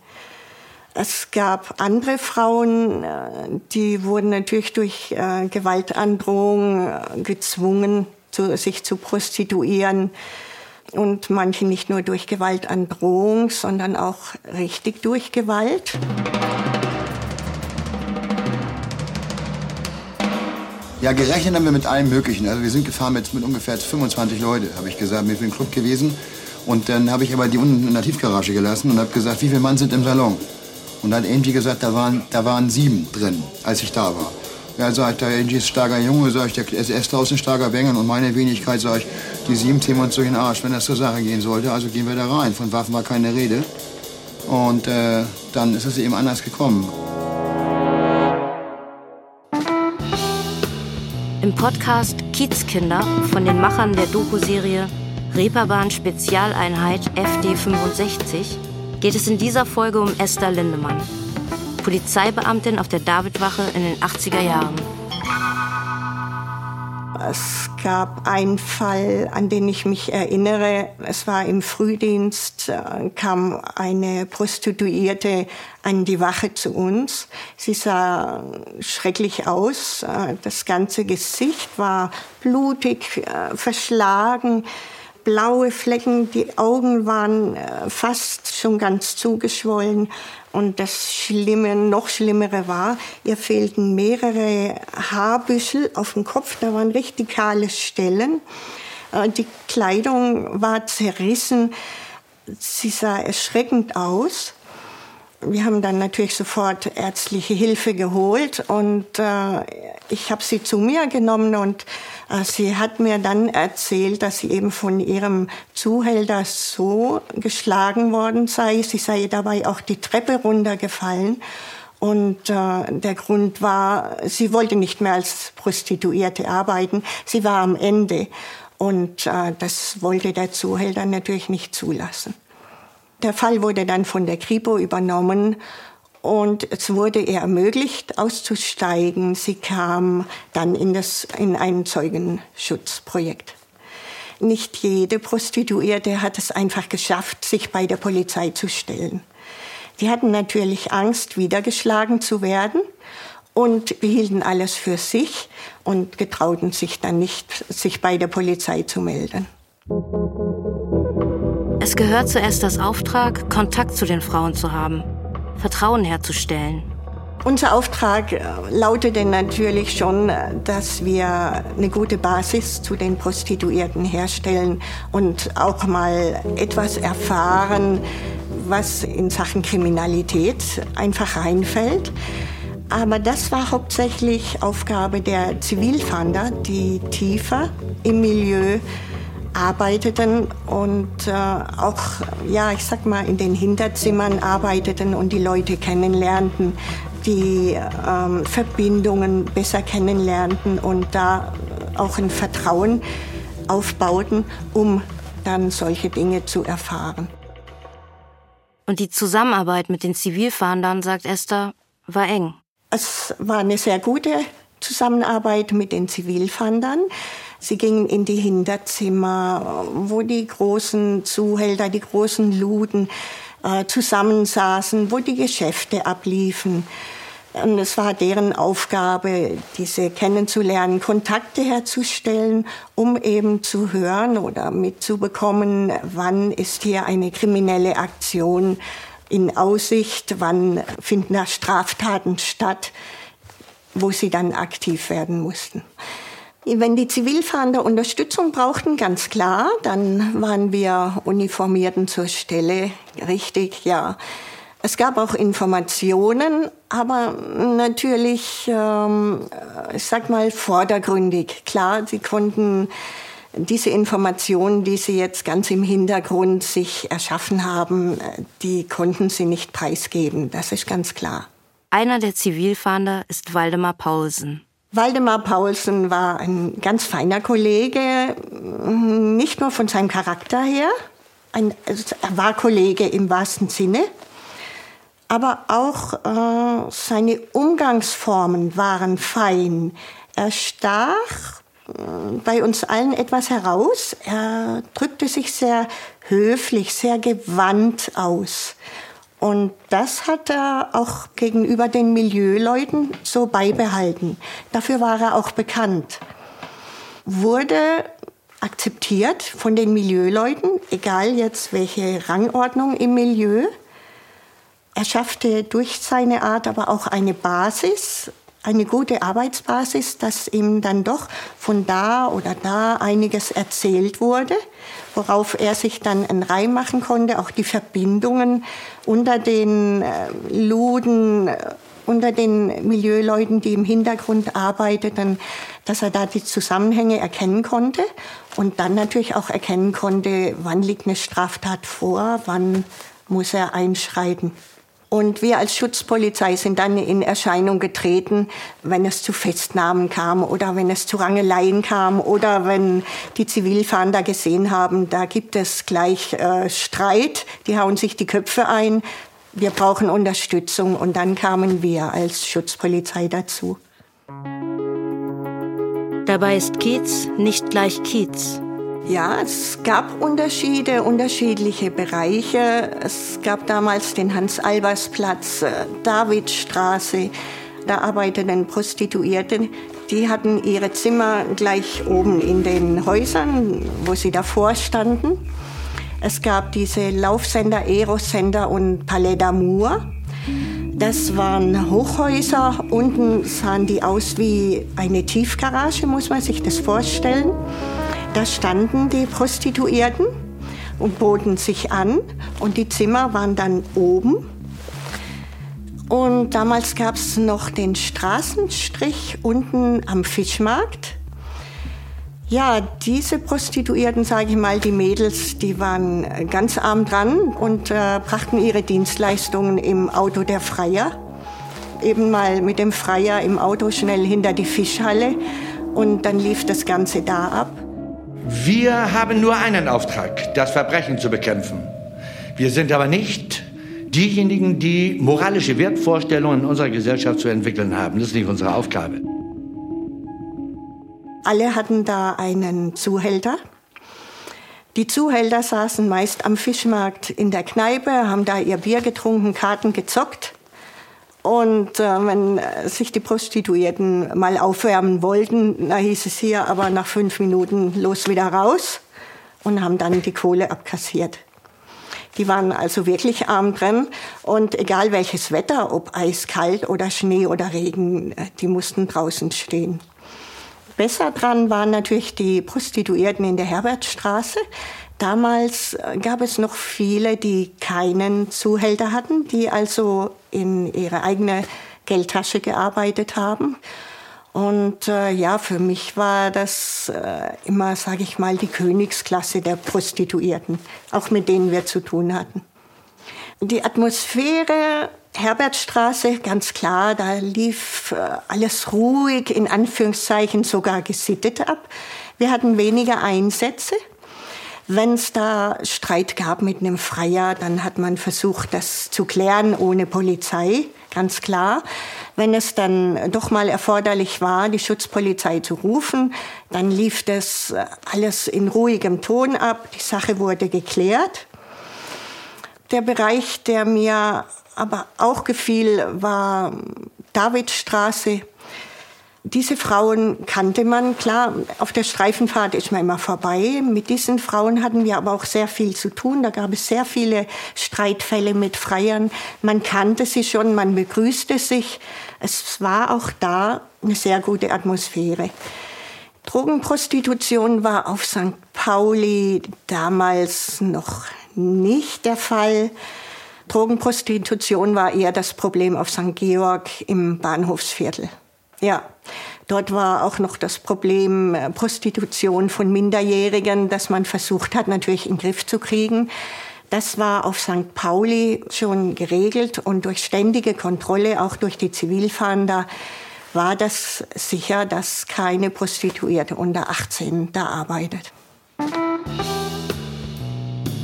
[SPEAKER 11] Es gab andere Frauen, äh, die wurden natürlich durch äh, Gewaltandrohung gezwungen, sich zu prostituieren. Und manche nicht nur durch Gewaltandrohung, sondern auch richtig durch Gewalt.
[SPEAKER 6] Ja, gerechnet haben wir mit allem Möglichen. Also wir sind gefahren mit, mit ungefähr 25 Leute, habe ich gesagt. Wir sind im Club gewesen. Und dann habe ich aber die unten in der Tiefgarage gelassen und habe gesagt, wie viele Mann sind im Salon? Und dann hat Angie gesagt, da waren, da waren sieben drin, als ich da war. Ja, sagt der Angie ist starker Junge, sag ich, der SS draußen starker Bengel und meine Wenigkeit, sag ich, die sieben ziehen uns durch den Arsch, wenn das zur Sache gehen sollte. Also gehen wir da rein. Von Waffen war keine Rede. Und äh, dann ist es eben anders gekommen.
[SPEAKER 4] Im Podcast Kiezkinder von den Machern der Doku-Serie Reeperbahn Spezialeinheit FD65 geht es in dieser Folge um Esther Lindemann, Polizeibeamtin auf der Davidwache in den 80er Jahren.
[SPEAKER 11] Es gab einen Fall, an den ich mich erinnere. Es war im Frühdienst, äh, kam eine Prostituierte an die Wache zu uns. Sie sah schrecklich aus. Äh, das ganze Gesicht war blutig, äh, verschlagen blaue Flecken, die Augen waren fast schon ganz zugeschwollen und das Schlimme, noch Schlimmere war, ihr fehlten mehrere Haarbüschel auf dem Kopf, da waren richtig kahle Stellen. Äh, die Kleidung war zerrissen, sie sah erschreckend aus. Wir haben dann natürlich sofort ärztliche Hilfe geholt und äh, ich habe sie zu mir genommen und äh, sie hat mir dann erzählt, dass sie eben von ihrem Zuhälter so geschlagen worden sei. Sie sei dabei auch die Treppe runtergefallen. Und äh, der Grund war, sie wollte nicht mehr als Prostituierte arbeiten. Sie war am Ende. Und äh, das wollte der Zuhälter natürlich nicht zulassen. Der Fall wurde dann von der Kripo übernommen und es wurde ihr ermöglicht, auszusteigen. Sie kam dann in, das, in ein Zeugenschutzprojekt. Nicht jede Prostituierte hat es einfach geschafft, sich bei der Polizei zu stellen. Die hatten natürlich Angst, wiedergeschlagen zu werden und behielten alles für sich und getrauten sich dann nicht, sich bei der Polizei zu melden.
[SPEAKER 4] Es gehört zu Esthers Auftrag, Kontakt zu den Frauen zu haben, Vertrauen herzustellen.
[SPEAKER 11] Unser Auftrag äh, lautete natürlich schon, äh, dass wir eine gute Basis zu den Prostituierten herstellen und auch mal etwas erfahren, was in Sachen Kriminalität einfach reinfällt. Aber das war hauptsächlich Aufgabe der Zivilfahnder, die tiefer im Milieu arbeiteten und äh, auch, ja, ich sag mal, in den Hinterzimmern arbeiteten und die Leute kennenlernten, die ähm, Verbindungen besser kennenlernten und da auch ein Vertrauen aufbauten, um dann solche Dinge zu erfahren.
[SPEAKER 4] Und die Zusammenarbeit mit den Zivilfahndern, sagt Esther, war eng.
[SPEAKER 11] Es war eine sehr gute Zusammenarbeit mit den Zivilfahndern. Sie gingen in die Hinterzimmer, wo die großen Zuhälter, die großen Luden äh, zusammensaßen, wo die Geschäfte abliefen. Und es war deren Aufgabe, diese kennenzulernen, Kontakte herzustellen, um eben zu hören oder mitzubekommen, wann ist hier eine kriminelle Aktion in Aussicht, wann finden da Straftaten statt, wo sie dann aktiv werden mussten. Wenn die Zivilfahnder Unterstützung brauchten, ganz klar, dann waren wir Uniformierten zur Stelle, richtig, ja. Es gab auch Informationen, aber natürlich, ähm, ich sag mal, vordergründig. Klar, sie konnten diese Informationen, die sie jetzt ganz im Hintergrund sich erschaffen haben, die konnten sie nicht preisgeben. Das ist ganz klar.
[SPEAKER 4] Einer der Zivilfahnder ist Waldemar Paulsen.
[SPEAKER 11] Waldemar Paulsen war ein ganz feiner Kollege, nicht nur von seinem Charakter her, ein, also er war Kollege im wahrsten Sinne, aber auch äh, seine Umgangsformen waren fein. Er stach äh, bei uns allen etwas heraus. Er drückte sich sehr höflich, sehr gewandt aus. Und das hat er auch gegenüber den Milieuleuten so beibehalten. Dafür war er auch bekannt. Wurde akzeptiert von den Milieuleuten, egal jetzt welche Rangordnung im Milieu. Er schaffte durch seine Art aber auch eine Basis, eine gute Arbeitsbasis, dass ihm dann doch von da oder da einiges erzählt wurde, worauf er sich dann einen Reim machen konnte, auch die Verbindungen unter den äh, Luden, äh, unter den Milieuleuten, die im Hintergrund arbeiteten, dass er da die Zusammenhänge erkennen konnte und dann natürlich auch erkennen konnte, wann liegt eine Straftat vor, wann muss er einschreiten. Und wir als Schutzpolizei sind dann in Erscheinung getreten, wenn es zu Festnahmen kam oder wenn es zu Rangeleien kam oder wenn die Zivilfahnder gesehen haben, da gibt es gleich äh, Streit, die hauen sich die Köpfe ein, wir brauchen Unterstützung und dann kamen wir als Schutzpolizei dazu.
[SPEAKER 4] Dabei ist Kiez nicht gleich Kiez.
[SPEAKER 11] Ja, es gab Unterschiede, unterschiedliche Bereiche. Es gab damals den Hans-Albers-Platz, äh, Davidstraße. Da arbeiteten Prostituierte. Die hatten ihre Zimmer gleich oben in den Häusern, wo sie davor standen. Es gab diese Laufsender, Aerosender und Palais d'Amour. Das waren Hochhäuser. Unten sahen die aus wie eine Tiefgarage, muss man sich das vorstellen. Da standen die Prostituierten und boten sich an und die Zimmer waren dann oben. Und damals gab es noch den Straßenstrich unten am Fischmarkt. Ja, diese Prostituierten, sage ich mal, die Mädels, die waren ganz arm dran und äh, brachten ihre Dienstleistungen im Auto der Freier. Eben mal mit dem Freier im Auto schnell hinter die Fischhalle und dann lief das Ganze da ab.
[SPEAKER 12] Wir haben nur einen Auftrag, das Verbrechen zu bekämpfen. Wir sind aber nicht diejenigen, die moralische Wertvorstellungen in unserer Gesellschaft zu entwickeln haben. Das ist nicht unsere Aufgabe.
[SPEAKER 11] Alle hatten da einen Zuhälter. Die Zuhälter saßen meist am Fischmarkt in der Kneipe, haben da ihr Bier getrunken, Karten gezockt. Und äh, wenn sich die Prostituierten mal aufwärmen wollten, da hieß es hier aber nach fünf Minuten los wieder raus und haben dann die Kohle abkassiert. Die waren also wirklich arm drin und egal welches Wetter, ob eiskalt oder Schnee oder Regen, äh, die mussten draußen stehen. Besser dran waren natürlich die Prostituierten in der Herbertstraße. Damals äh, gab es noch viele, die keinen Zuhälter hatten, die also in ihre eigene Geldtasche gearbeitet haben. Und äh, ja, für mich war das äh, immer, sage ich mal, die Königsklasse der Prostituierten, auch mit denen wir zu tun hatten. Die Atmosphäre Herbertstraße, ganz klar, da lief äh, alles ruhig, in Anführungszeichen sogar gesittet ab. Wir hatten weniger Einsätze. Wenn es da Streit gab mit einem Freier, dann hat man versucht, das zu klären ohne Polizei, ganz klar. Wenn es dann doch mal erforderlich war, die Schutzpolizei zu rufen, dann lief das alles in ruhigem Ton ab. Die Sache wurde geklärt. Der Bereich, der mir aber auch gefiel, war Davidstraße. Diese Frauen kannte man, klar, auf der Streifenfahrt ist man immer vorbei. Mit diesen Frauen hatten wir aber auch sehr viel zu tun. Da gab es sehr viele Streitfälle mit Freiern. Man kannte sie schon, man begrüßte sich. Es war auch da eine sehr gute Atmosphäre. Drogenprostitution war auf St. Pauli damals noch nicht der Fall. Drogenprostitution war eher das Problem auf St. Georg im Bahnhofsviertel. Ja, dort war auch noch das Problem äh, Prostitution von Minderjährigen, das man versucht hat, natürlich in den Griff zu kriegen. Das war auf St. Pauli schon geregelt und durch ständige Kontrolle, auch durch die Zivilfahnder, war das sicher, dass keine Prostituierte unter 18 da arbeitet.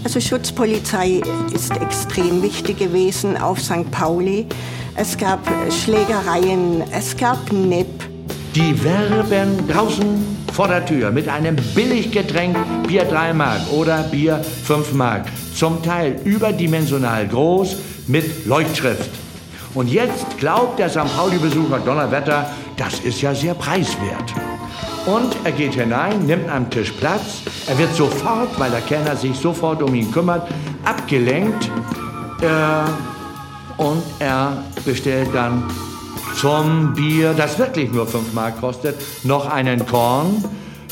[SPEAKER 11] Also Schutzpolizei ist extrem wichtig gewesen auf St. Pauli. Es gab Schlägereien, es gab Nipp.
[SPEAKER 12] Die werben draußen vor der Tür mit einem Billiggetränk Bier 3 Mark oder Bier 5 Mark. Zum Teil überdimensional groß mit Leuchtschrift. Und jetzt glaubt der St. Pauli-Besucher Donnerwetter, das ist ja sehr preiswert. Und er geht hinein, nimmt am Tisch Platz. Er wird sofort, weil der Kellner sich sofort um ihn kümmert, abgelenkt. Äh, und er bestellt dann zum Bier, das wirklich nur 5 Mark kostet, noch einen Korn.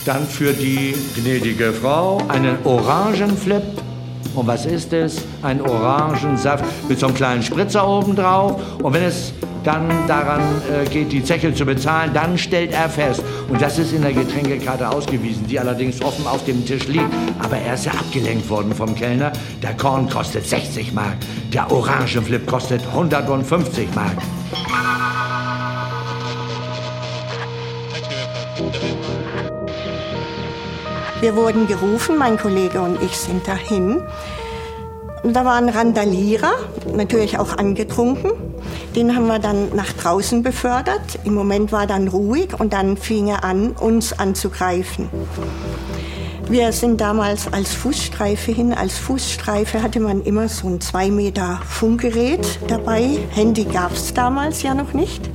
[SPEAKER 12] Dann für die gnädige Frau einen Orangenflip. Und was ist es? Ein Orangensaft mit so einem kleinen Spritzer oben drauf. Und wenn es dann daran äh, geht, die Zeche zu bezahlen, dann stellt er fest, und das ist in der Getränkekarte ausgewiesen, die allerdings offen auf dem Tisch liegt, aber er ist ja abgelenkt worden vom Kellner, der Korn kostet 60 Mark, der Orangenflip kostet 150 Mark.
[SPEAKER 11] Wir wurden gerufen, mein Kollege und ich sind dahin. Da war ein Randalierer, natürlich auch angetrunken. Den haben wir dann nach draußen befördert. Im Moment war dann ruhig und dann fing er an, uns anzugreifen. Wir sind damals als Fußstreife hin. Als Fußstreife hatte man immer so ein zwei Meter Funkgerät dabei. Handy gab es damals ja noch nicht.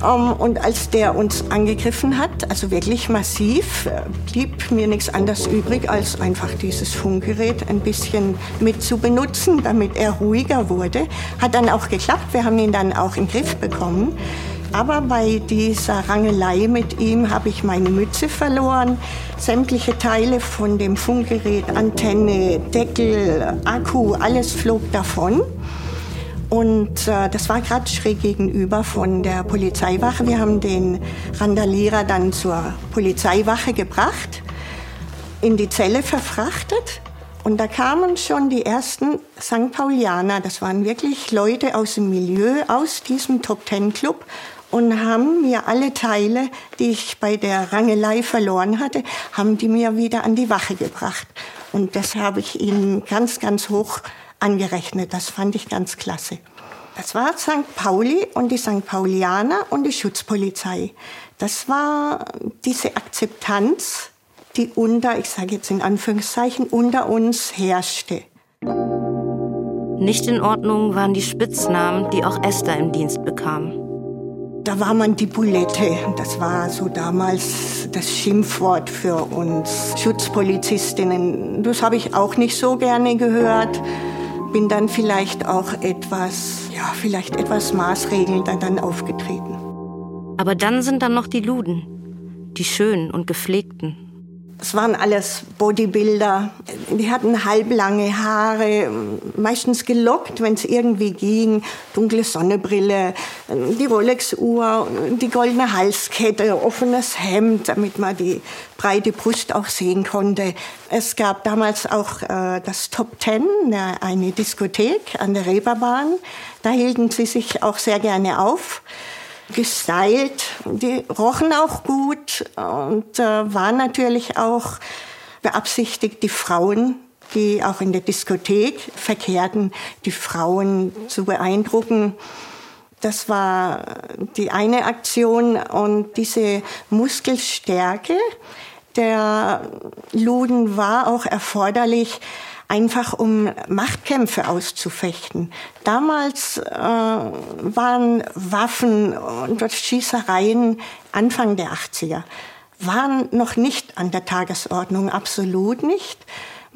[SPEAKER 11] Um, und als der uns angegriffen hat, also wirklich massiv, äh, blieb mir nichts anderes übrig, als einfach dieses Funkgerät ein bisschen mit zu benutzen, damit er ruhiger wurde. Hat dann auch geklappt. Wir haben ihn dann auch in den Griff bekommen. Aber bei dieser Rangelei mit ihm habe ich meine Mütze verloren. Sämtliche Teile von dem Funkgerät, Antenne, Deckel, Akku, alles flog davon. Und äh, das war gerade schräg gegenüber von der Polizeiwache. Wir haben den Randalierer dann zur Polizeiwache gebracht, in die Zelle verfrachtet. Und da kamen schon die ersten St. Paulianer. Das waren wirklich Leute aus dem Milieu, aus diesem Top Ten Club. und haben mir alle Teile, die ich bei der Rangelei verloren hatte, haben die mir wieder an die Wache gebracht. Und das habe ich ihnen ganz, ganz hoch angerechnet. Das fand ich ganz klasse. Das war St. Pauli und die St. Paulianer und die Schutzpolizei. Das war diese Akzeptanz, die unter, ich sage jetzt in Anführungszeichen, unter uns herrschte.
[SPEAKER 4] Nicht in Ordnung waren die Spitznamen, die auch Esther im Dienst bekam.
[SPEAKER 11] Da war man die Bulette. Das war so damals das Schimpfwort für uns Schutzpolizistinnen. Das habe ich auch nicht so gerne gehört. Bin dann vielleicht auch etwas, ja, vielleicht etwas maßregelnder dann aufgetreten.
[SPEAKER 4] Aber dann sind dann noch die Luden, die schönen und gepflegten.
[SPEAKER 11] Es waren alles Bodybuilder. Die hatten halblange Haare, meistens gelockt, wenn es irgendwie ging. Dunkle Sonnenbrille, die Rolex-Uhr, die goldene Halskette, offenes Hemd, damit man die breite Brust auch sehen konnte. Es gab damals auch äh, das Top Ten, eine Diskothek an der Reeperbahn. Da hielten sie sich auch sehr gerne auf gestylt. Die rochen auch gut und äh, waren natürlich auch beabsichtigt, die Frauen, die auch in der Diskothek verkehrten, die Frauen zu beeindrucken. Das war die eine Aktion und diese Muskelstärke der Luden war auch erforderlich, einfach um Machtkämpfe auszufechten. Damals äh, waren Waffen und Schießereien Anfang der 80er waren noch nicht an der Tagesordnung, absolut nicht.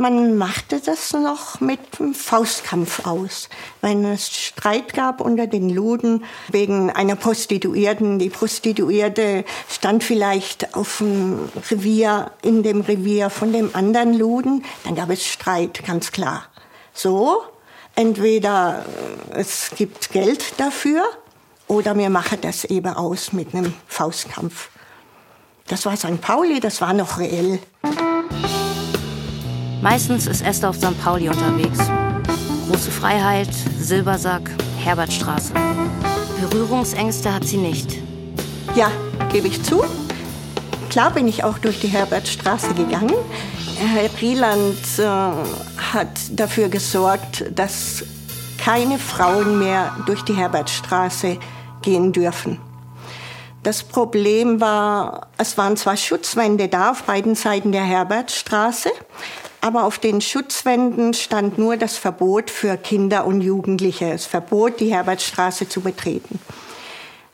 [SPEAKER 11] Man machte das noch mit einem Faustkampf aus. Wenn es Streit gab unter den Luden wegen einer Prostituierten, die Prostituierte stand vielleicht auf dem Revier, in dem Revier von dem anderen Luden, dann gab es Streit, ganz klar. So, entweder äh, es gibt Geld dafür oder wir machen das eben aus mit einem Faustkampf. Das war St. Pauli, das war noch reell.
[SPEAKER 4] Meistens ist Esther auf St. Pauli unterwegs. Große Freiheit, Silbersack, Herbertstraße. Berührungsängste hat sie nicht.
[SPEAKER 11] Ja, gebe ich zu. Klar bin ich auch durch die Herbertstraße gegangen. Herr Rieland äh, hat dafür gesorgt, dass keine Frauen mehr durch die Herbertstraße gehen dürfen. Das Problem war, es waren zwar Schutzwände da auf beiden Seiten der Herbertstraße, aber auf den Schutzwänden stand nur das Verbot für Kinder und Jugendliche, das Verbot, die Herbertstraße zu betreten.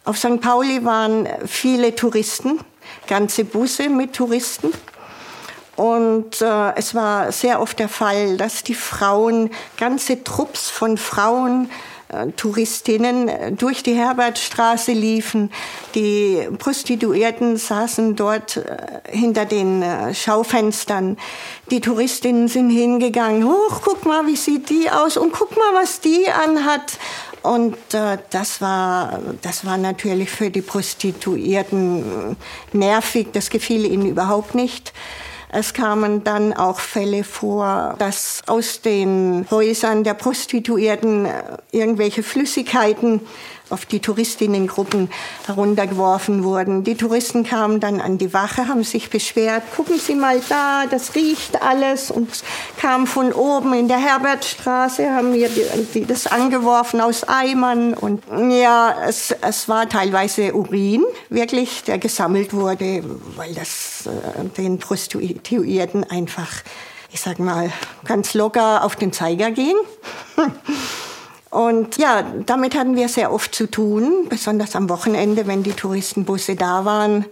[SPEAKER 11] Auf St. Pauli waren viele Touristen, ganze Busse mit Touristen. Und äh, es war sehr oft der Fall, dass die Frauen, ganze Trupps von Frauen Touristinnen äh, durch die Herbertstraße liefen. Die Prostituierten saßen dort äh, hinter den Schaufenstern. Die Touristinnen sind hingegangen. Hoch, guck mal, wie sieht die aus? Und guck mal, was die anhat. Und äh, das, war, das war natürlich für die Prostituierten nervig. Das gefiel ihnen überhaupt nicht. Es kamen dann auch Fälle vor, dass aus den Häusern der Prostituierten äh, irgendwelche Flüssigkeiten auf die Touristinnengruppen heruntergeworfen wurden. Die Touristen kamen dann an die Wache, haben sich beschwert, gucken Sie mal da, das riecht alles und kam von oben in der Herbertstraße, haben mir das angeworfen aus Eimern und ja, es, es war teilweise Urin, wirklich, der gesammelt wurde, weil das äh, den Prostituierten einfach, ich sag mal, ganz locker auf den Zeiger ging. [laughs] Und ja, damit hatten wir sehr oft zu tun, besonders am Wochenende, wenn die Touristenbusse da waren.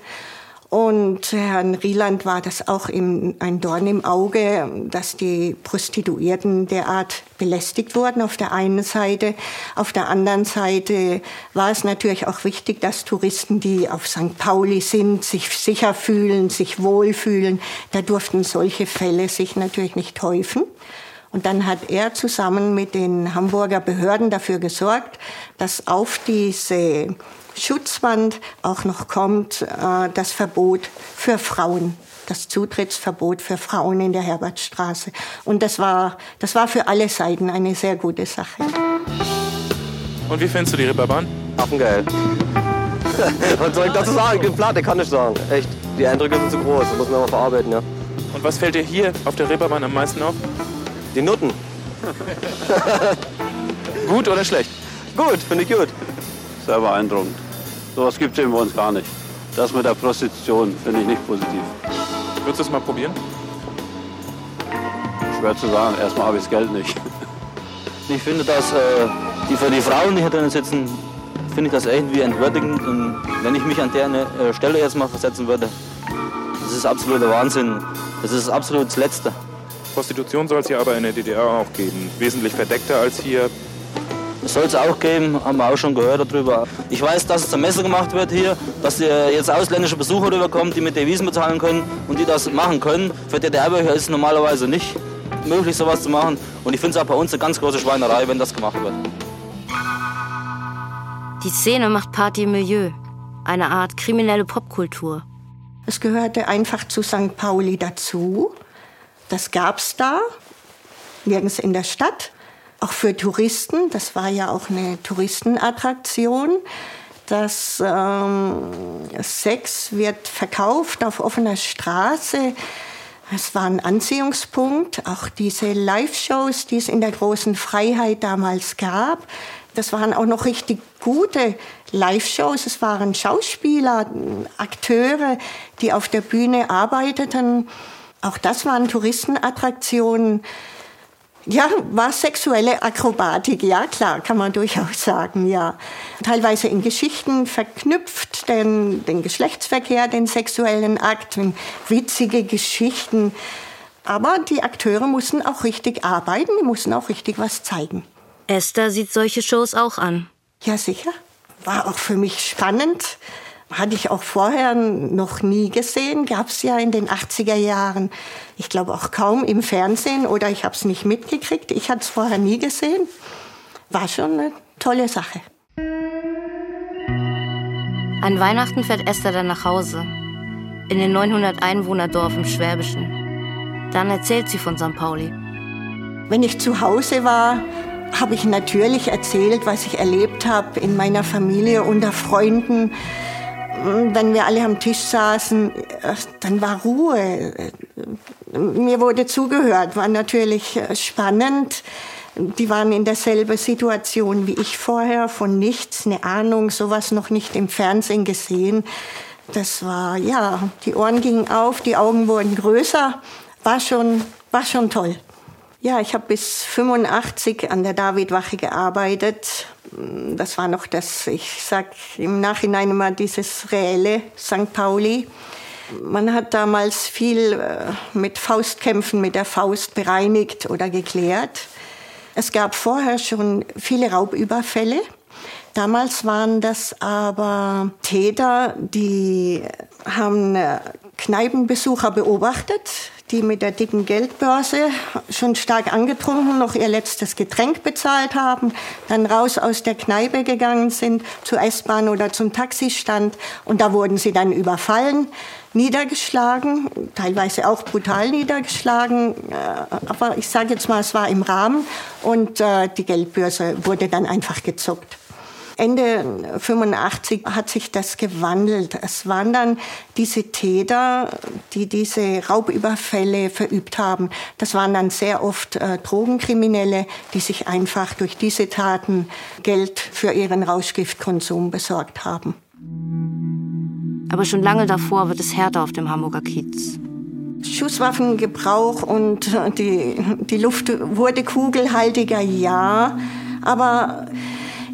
[SPEAKER 11] Und Herrn Rieland war das auch im, ein Dorn im Auge, dass die Prostituierten derart belästigt wurden auf der einen Seite. Auf der anderen Seite war es natürlich auch wichtig, dass Touristen, die auf St. Pauli sind, sich sicher fühlen, sich wohlfühlen. Da durften solche Fälle sich natürlich nicht häufen. Und dann hat er zusammen mit den Hamburger Behörden dafür gesorgt, dass auf diese Schutzwand auch noch kommt äh, das Verbot für Frauen, das Zutrittsverbot für Frauen in der Herbertstraße. Und das war, das war für alle Seiten eine sehr gute Sache.
[SPEAKER 14] Und wie findest du die Ripperbahn?
[SPEAKER 15] Affengeil. [laughs]
[SPEAKER 14] Was soll ich dazu sagen? Ich bin platt, ich kann nicht sagen. Echt. Die Eindrücke sind zu groß, das muss man mal verarbeiten, ja.
[SPEAKER 15] Und was fällt dir hier auf der Reeperbahn am meisten auf?
[SPEAKER 14] Die Nutten. [laughs]
[SPEAKER 15] gut oder schlecht?
[SPEAKER 14] Gut, finde ich gut.
[SPEAKER 16] Sehr beeindruckend. Sowas gibt es eben bei uns gar nicht. Das mit der Prostitution finde ich nicht positiv.
[SPEAKER 15] Würdest du es mal probieren?
[SPEAKER 16] Schwer zu sagen. Erstmal habe ich das Geld nicht. [laughs]
[SPEAKER 17] Ich finde, dass äh, die für die Frauen, die hier drin sitzen, finde ich das irgendwie entwürdigend. Und wenn ich mich an deren äh, Stelle jetzt mal versetzen würde, das ist absoluter Wahnsinn. Das ist absolut das Letzte.
[SPEAKER 15] Prostitution soll es hier aber in der DDR auch geben. Wesentlich verdeckter als hier.
[SPEAKER 17] Das soll es auch geben, haben wir auch schon gehört darüber. Ich weiß, dass es zur Messe gemacht wird hier, dass jetzt ausländische Besucher rüberkommen, die mit Devisen bezahlen können und die das machen können. Für DDR-Bürger ist es normalerweise nicht möglich, sowas zu machen. Und ich finde es auch bei uns eine ganz große Schweinerei, wenn das gemacht wird.
[SPEAKER 4] Die Szene macht Party im Milieu, eine Art kriminelle Popkultur.
[SPEAKER 11] Es gehörte einfach zu St. Pauli dazu. Das gab es da, nirgends in der Stadt. Auch für Touristen, das war ja auch eine Touristenattraktion. Das ähm, Sex wird verkauft auf offener Straße. Es war ein Anziehungspunkt. Auch diese Live-Shows, die es in der großen Freiheit damals gab, das waren auch noch richtig gute Live-Shows. Es waren Schauspieler, Akteure, die auf der Bühne arbeiteten. Auch das waren Touristenattraktionen. Ja, war sexuelle Akrobatik, ja klar, kann man durchaus sagen, ja. Teilweise in Geschichten verknüpft, den, den Geschlechtsverkehr, den sexuellen Akt, witzige Geschichten. Aber die Akteure mussten auch richtig arbeiten, die mussten auch richtig was zeigen.
[SPEAKER 4] Esther sieht solche Shows auch an.
[SPEAKER 11] Ja, sicher. War auch für mich spannend. Hatte ich auch vorher noch nie gesehen. Gab es ja in den 80er Jahren, ich glaube auch kaum im Fernsehen oder ich habe es nicht mitgekriegt. Ich hatte es vorher nie gesehen. War schon eine tolle Sache.
[SPEAKER 4] An Weihnachten fährt Esther dann nach Hause. In den 900 Einwohnerdorf im Schwäbischen. Dann erzählt sie von St. Pauli.
[SPEAKER 11] Wenn ich zu Hause war, habe ich natürlich erzählt, was ich erlebt habe in meiner Familie, unter Freunden. Wenn wir alle am Tisch saßen, dann war Ruhe. Mir wurde zugehört, war natürlich spannend. Die waren in derselben Situation wie ich vorher, von nichts, eine Ahnung, sowas noch nicht im Fernsehen gesehen. Das war, ja, die Ohren gingen auf, die Augen wurden größer, war schon, war schon toll. Ja, ich habe bis 85 an der Davidwache gearbeitet. Das war noch das, ich sag im Nachhinein immer dieses reelle St. Pauli. Man hat damals viel äh, mit Faustkämpfen mit der Faust bereinigt oder geklärt. Es gab vorher schon viele Raubüberfälle. Damals waren das aber Täter, die haben äh, Kneipenbesucher beobachtet, die mit der dicken Geldbörse schon stark angetrunken noch ihr letztes Getränk bezahlt haben, dann raus aus der Kneipe gegangen sind, zur S-Bahn oder zum Taxistand. Und da wurden sie dann überfallen, niedergeschlagen, teilweise auch brutal niedergeschlagen, äh, aber ich sage jetzt mal, es war im Rahmen. Und äh, die Geldbörse wurde dann einfach gezuckt. Ende 85 hat sich das gewandelt. Es waren dann diese Täter, die diese Raubüberfälle verübt haben. Das waren dann sehr oft äh, Drogenkriminelle, die sich einfach durch diese Taten Geld für ihren Rauschgiftkonsum besorgt haben.
[SPEAKER 4] Aber schon lange davor wird es härter auf dem Hamburger Kiez.
[SPEAKER 11] Schusswaffengebrauch und die, die Luft wurde kugelhaltiger, ja. Aber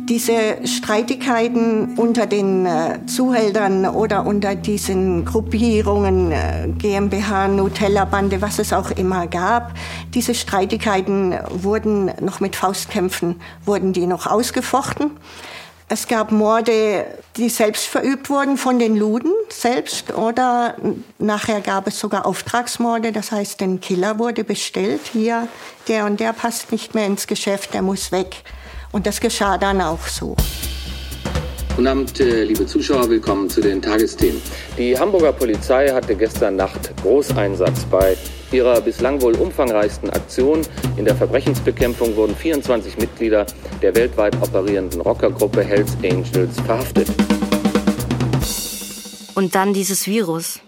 [SPEAKER 11] diese Streitigkeiten unter den äh, Zuhältern oder unter diesen Gruppierungen, äh, GmbH, Nutella-Bande, was es auch immer gab, diese Streitigkeiten wurden noch mit Faustkämpfen, wurden die noch ausgefochten. Es gab Morde, die selbst verübt wurden von den Luden selbst oder nachher gab es sogar Auftragsmorde, das heißt, ein Killer wurde bestellt, hier, der und der passt nicht mehr ins Geschäft, der muss weg. Und das geschah dann auch so.
[SPEAKER 18] Guten Abend, äh, liebe Zuschauer, willkommen zu den Tagesthemen.
[SPEAKER 19] Die Hamburger Polizei hatte gestern Nacht Großeinsatz bei ihrer bislang wohl umfangreichsten Aktion. In der Verbrechensbekämpfung wurden 24 Mitglieder der weltweit operierenden Rockergruppe Hells Angels verhaftet.
[SPEAKER 4] Und dann dieses Virus.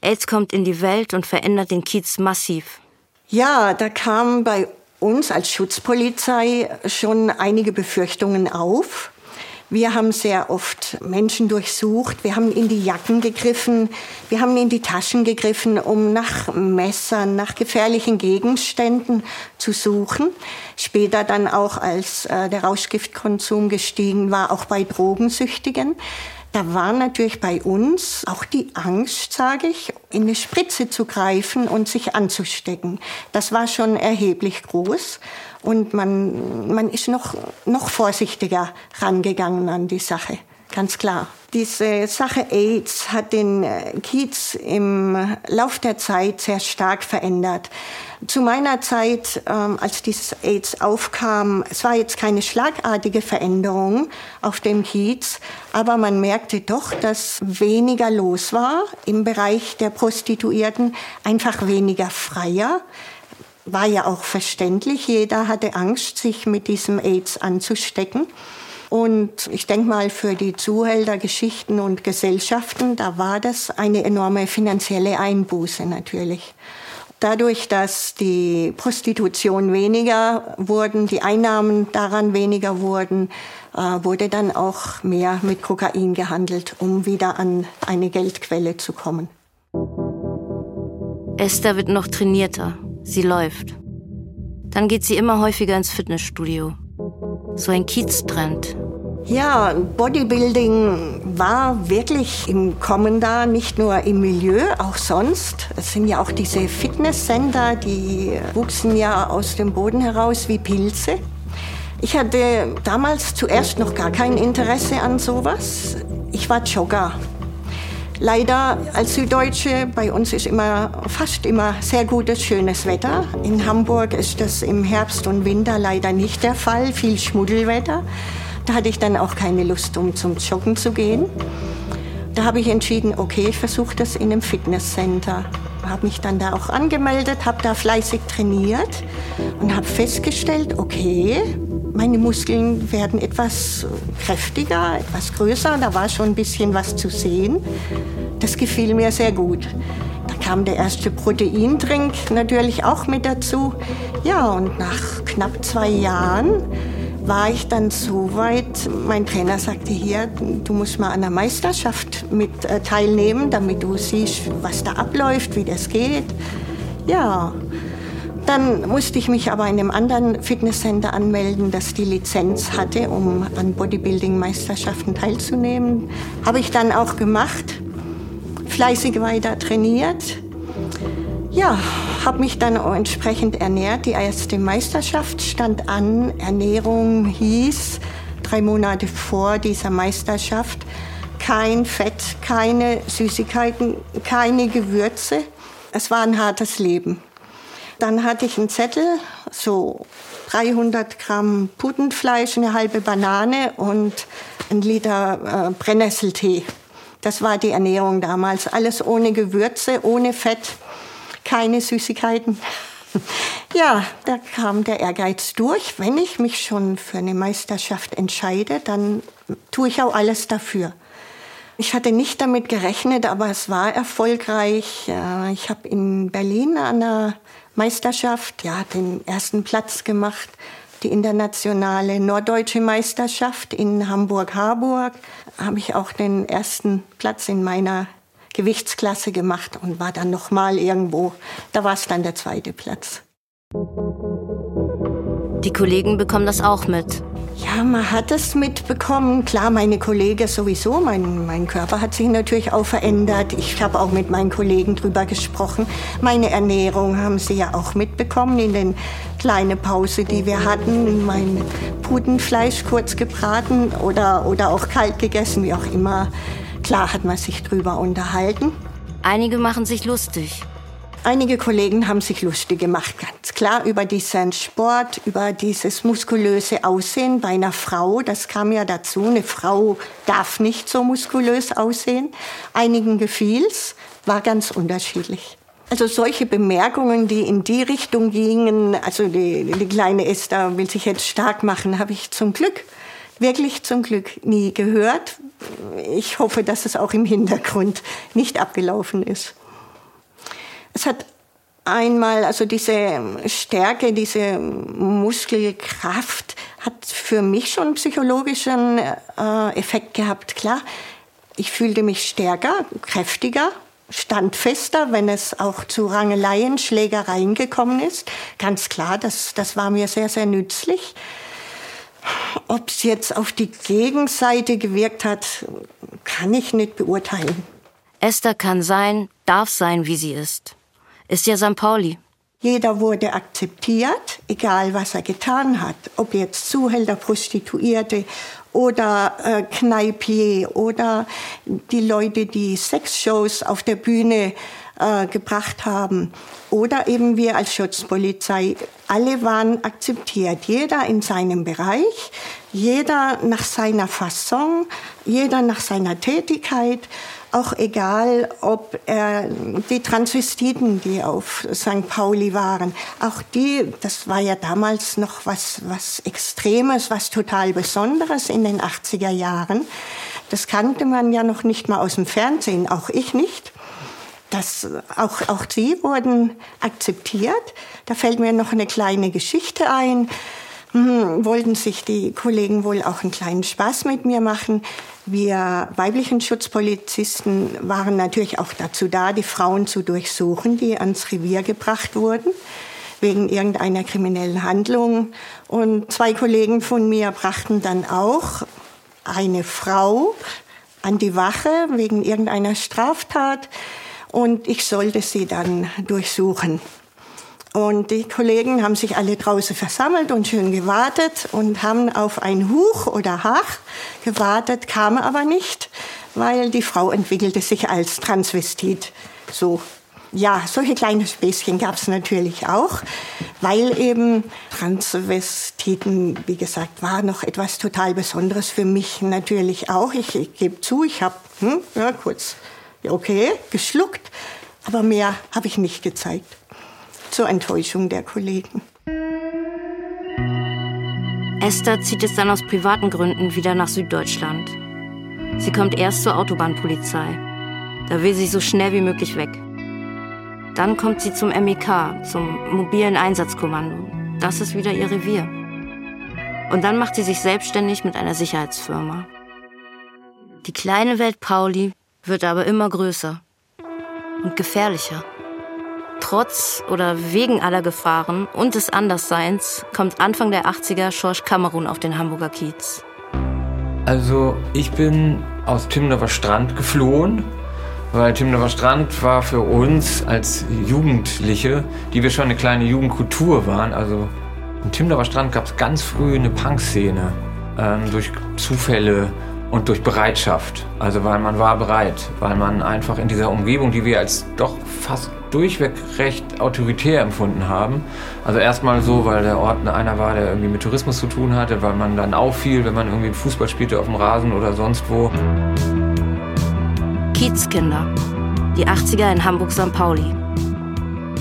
[SPEAKER 4] AIDS kommt in die Welt und verändert den Kiez massiv.
[SPEAKER 11] Ja, da kamen bei uns als Schutzpolizei schon einige Befürchtungen auf. Wir haben sehr oft Menschen durchsucht. Wir haben in die Jacken gegriffen. Wir haben in die Taschen gegriffen, um nach Messern, nach gefährlichen Gegenständen zu suchen. Später dann auch, als äh, der Rauschgiftkonsum gestiegen war, auch bei Drogensüchtigen. Da war natürlich bei uns auch die Angst, sage ich, in eine Spritze zu greifen und sich anzustecken. Das war schon erheblich groß. Und man, man ist noch, noch vorsichtiger rangegangen an die Sache. Ganz klar. Diese Sache AIDS hat den äh, Kiez im Lauf der Zeit sehr stark verändert. Zu meiner Zeit, ähm, als dieses AIDS aufkam, es war jetzt keine schlagartige Veränderung auf dem Kiez, aber man merkte doch, dass weniger los war im Bereich der Prostituierten, einfach weniger freier war ja auch verständlich. Jeder hatte Angst, sich mit diesem AIDS anzustecken. Und ich denke mal, für die Zuhälter, Geschichten und Gesellschaften, da war das eine enorme finanzielle Einbuße natürlich. Dadurch, dass die Prostitution weniger wurden, die Einnahmen daran weniger wurden, äh, wurde dann auch mehr mit Kokain gehandelt, um wieder an eine Geldquelle zu kommen.
[SPEAKER 4] Esther wird noch trainierter. Sie läuft. Dann geht sie immer häufiger ins Fitnessstudio. So ein Kieztrend.
[SPEAKER 11] Ja, Bodybuilding war wirklich im Kommen da, nicht nur im Milieu, auch sonst. Es sind ja auch diese Fitnesscenter, die wuchsen ja aus dem Boden heraus wie Pilze. Ich hatte damals zuerst noch gar kein Interesse an sowas. Ich war Jogger. Leider als Süddeutsche, bei uns ist immer, fast immer sehr gutes, schönes Wetter. In Hamburg ist das im Herbst und Winter leider nicht der Fall, viel Schmuddelwetter. Da hatte ich dann auch keine Lust, um zum Joggen zu gehen. Da habe ich entschieden, okay, ich versuche das in einem Fitnesscenter. Habe mich dann da auch angemeldet, habe da fleißig trainiert und habe festgestellt, okay, meine Muskeln werden etwas kräftiger, etwas größer. Da war schon ein bisschen was zu sehen. Das gefiel mir sehr gut. Da kam der erste Proteindrink natürlich auch mit dazu. Ja, und nach knapp zwei Jahren war ich dann so weit, mein Trainer sagte hier, du musst mal an der Meisterschaft mit äh, teilnehmen, damit du siehst, was da abläuft, wie das geht. Ja, dann musste ich mich aber in einem anderen Fitnesscenter anmelden, das die Lizenz hatte, um an Bodybuilding-Meisterschaften teilzunehmen. Habe ich dann auch gemacht, fleißig weiter trainiert. Ja, habe mich dann entsprechend ernährt. Die erste Meisterschaft stand an. Ernährung hieß drei Monate vor dieser Meisterschaft kein Fett, keine Süßigkeiten, keine Gewürze. Es war ein hartes Leben. Dann hatte ich einen Zettel, so 300 Gramm Putenfleisch, eine halbe Banane und ein Liter äh, Brennnesseltee. Das war die Ernährung damals. Alles ohne Gewürze, ohne Fett, keine Süßigkeiten. [laughs] Ja, da kam der Ehrgeiz durch. Wenn ich mich schon für eine Meisterschaft entscheide, dann tue ich auch alles dafür. Ich hatte nicht damit gerechnet, aber es war erfolgreich. Ich habe in Berlin an der Meisterschaft, ja, den ersten Platz gemacht. Die internationale norddeutsche Meisterschaft in Hamburg-Harburg habe ich auch den ersten Platz in meiner Gewichtsklasse gemacht und war dann noch mal irgendwo. Da war es dann der zweite Platz.
[SPEAKER 4] Die Kollegen bekommen das auch mit.
[SPEAKER 11] Ja, man hat es mitbekommen. Klar, meine Kollegen sowieso. Mein, mein Körper hat sich natürlich auch verändert. Ich habe auch mit meinen Kollegen drüber gesprochen. Meine Ernährung haben sie ja auch mitbekommen in den kleinen Pause, die wir hatten. Mein Putenfleisch kurz gebraten oder, oder auch kalt gegessen, wie auch immer. Klar hat man sich drüber unterhalten.
[SPEAKER 4] Einige machen sich lustig.
[SPEAKER 11] Einige Kollegen haben sich lustig gemacht, ganz klar, über diesen Sport, über dieses muskulöse Aussehen bei einer Frau. Das kam ja dazu. Eine Frau darf nicht so muskulös aussehen. Einigen gefiel's, war ganz unterschiedlich. Also solche Bemerkungen, die in die Richtung gingen, also die, die kleine Esther will sich jetzt stark machen, habe ich zum Glück, wirklich zum Glück nie gehört. ich hoffe, dass es auch im Hintergrund nicht abgelaufen ist. Es hat einmal, also diese Stärke, diese Muskelkraft hat für mich schon einen psychologischen äh, Effekt gehabt. Klar, ich fühlte mich stärker, kräftiger, standfester, wenn es auch zu Rangeleien, Schlägereien gekommen ist. Ganz klar, das, das war mir sehr, sehr nützlich. Ob es jetzt auf die Gegenseite gewirkt hat, kann ich nicht beurteilen.
[SPEAKER 4] Esther kann sein, darf sein, wie sie ist. Ist ja St. Pauli.
[SPEAKER 11] Jeder wurde akzeptiert, egal was er getan hat. Ob jetzt Zuhälter, Prostituierte oder äh, Kneipier oder die Leute, die Sexshows auf der Bühne äh, gebracht haben. Oder eben wir als Schutzpolizei. Alle waren akzeptiert. Jeder in seinem Bereich, jeder nach seiner Fasson, jeder nach seiner Tätigkeit auch egal, ob äh, die Transvestiten, die auf St. Pauli waren, auch die, das war ja damals noch was, was Extremes, was total Besonderes in den 80er Jahren. Das kannte man ja noch nicht mal aus dem Fernsehen, auch ich nicht. Das, auch, auch sie wurden akzeptiert. Da fällt mir noch eine kleine Geschichte ein. Hm, wollten sich die Kollegen wohl auch einen kleinen Spaß mit mir machen. Wir weiblichen Schutzpolizisten waren natürlich auch dazu da, die Frauen zu durchsuchen, die ans Revier gebracht wurden wegen irgendeiner kriminellen Handlung. Und zwei Kollegen von mir brachten dann auch eine Frau an die Wache wegen irgendeiner Straftat und ich sollte sie dann durchsuchen. Und die Kollegen haben sich alle draußen versammelt und schön gewartet und haben auf ein Huch oder Hach gewartet, kam aber nicht, weil die Frau entwickelte sich als Transvestit. So. Ja, solche kleine Späßchen gab es natürlich auch, weil eben Transvestiten, wie gesagt, war noch etwas total Besonderes für mich natürlich auch. Ich, ich gebe zu, ich habe hm, ja, kurz, okay, geschluckt, aber mehr habe ich nicht gezeigt zur Enttäuschung der Kollegen.
[SPEAKER 4] Esther zieht es dann aus privaten Gründen wieder nach Süddeutschland. Sie kommt erst zur Autobahnpolizei. Da will sie so schnell wie möglich weg. Dann kommt sie zum MEK, zum mobilen Einsatzkommando. Das ist wieder ihr Revier. Und dann macht sie sich selbstständig mit einer Sicherheitsfirma. Die kleine Welt Pauli wird aber immer größer und gefährlicher. Trotz oder wegen aller Gefahren und des Andersseins kommt Anfang der 80er Schorsch Kamerun auf den Hamburger Kiez.
[SPEAKER 20] Also ich bin aus Timnower Strand geflohen, weil Timnower Strand war für uns als Jugendliche, die wir schon eine kleine Jugendkultur waren, also im Timnower Strand gab es ganz früh eine Punkszene ähm, durch Zufälle und durch Bereitschaft. Also weil man war bereit, weil man einfach in dieser Umgebung, die wir als doch fast durchweg recht autoritär empfunden haben. Also erstmal so, weil der Ort einer war, der irgendwie mit Tourismus zu tun hatte, weil man dann auffiel, wenn man irgendwie Fußball spielte auf dem Rasen oder sonst wo.
[SPEAKER 4] Kiezkinder. Die 80er in Hamburg-St. Pauli.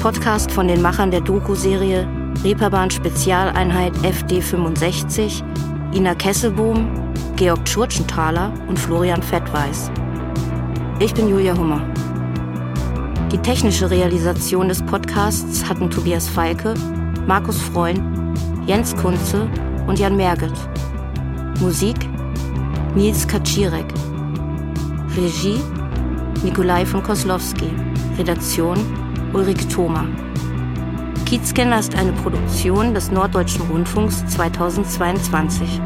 [SPEAKER 4] Podcast von den Machern der Doku-Serie Reeperbahn Spezialeinheit FD65, Ina Kesselbohm, Georg Tschurtschenthaler und Florian Fettweiß. Ich bin Julia Hummer. Die technische Realisation des Podcasts hatten Tobias Falke, Markus Freund, Jens Kunze und Jan Merget. Musik Nils Kaczirek. Regie Nikolai von Koslowski. Redaktion Ulrike Thoma. Kiezkenner ist eine Produktion des Norddeutschen Rundfunks 2022.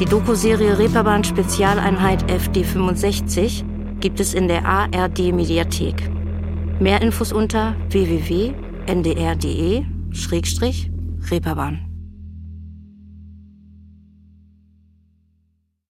[SPEAKER 4] Die Doku-Serie Reeperbahn Spezialeinheit FD65 gibt es in der ARD Mediathek. Mehr Infos unter www.ndr.de-reeperbahn.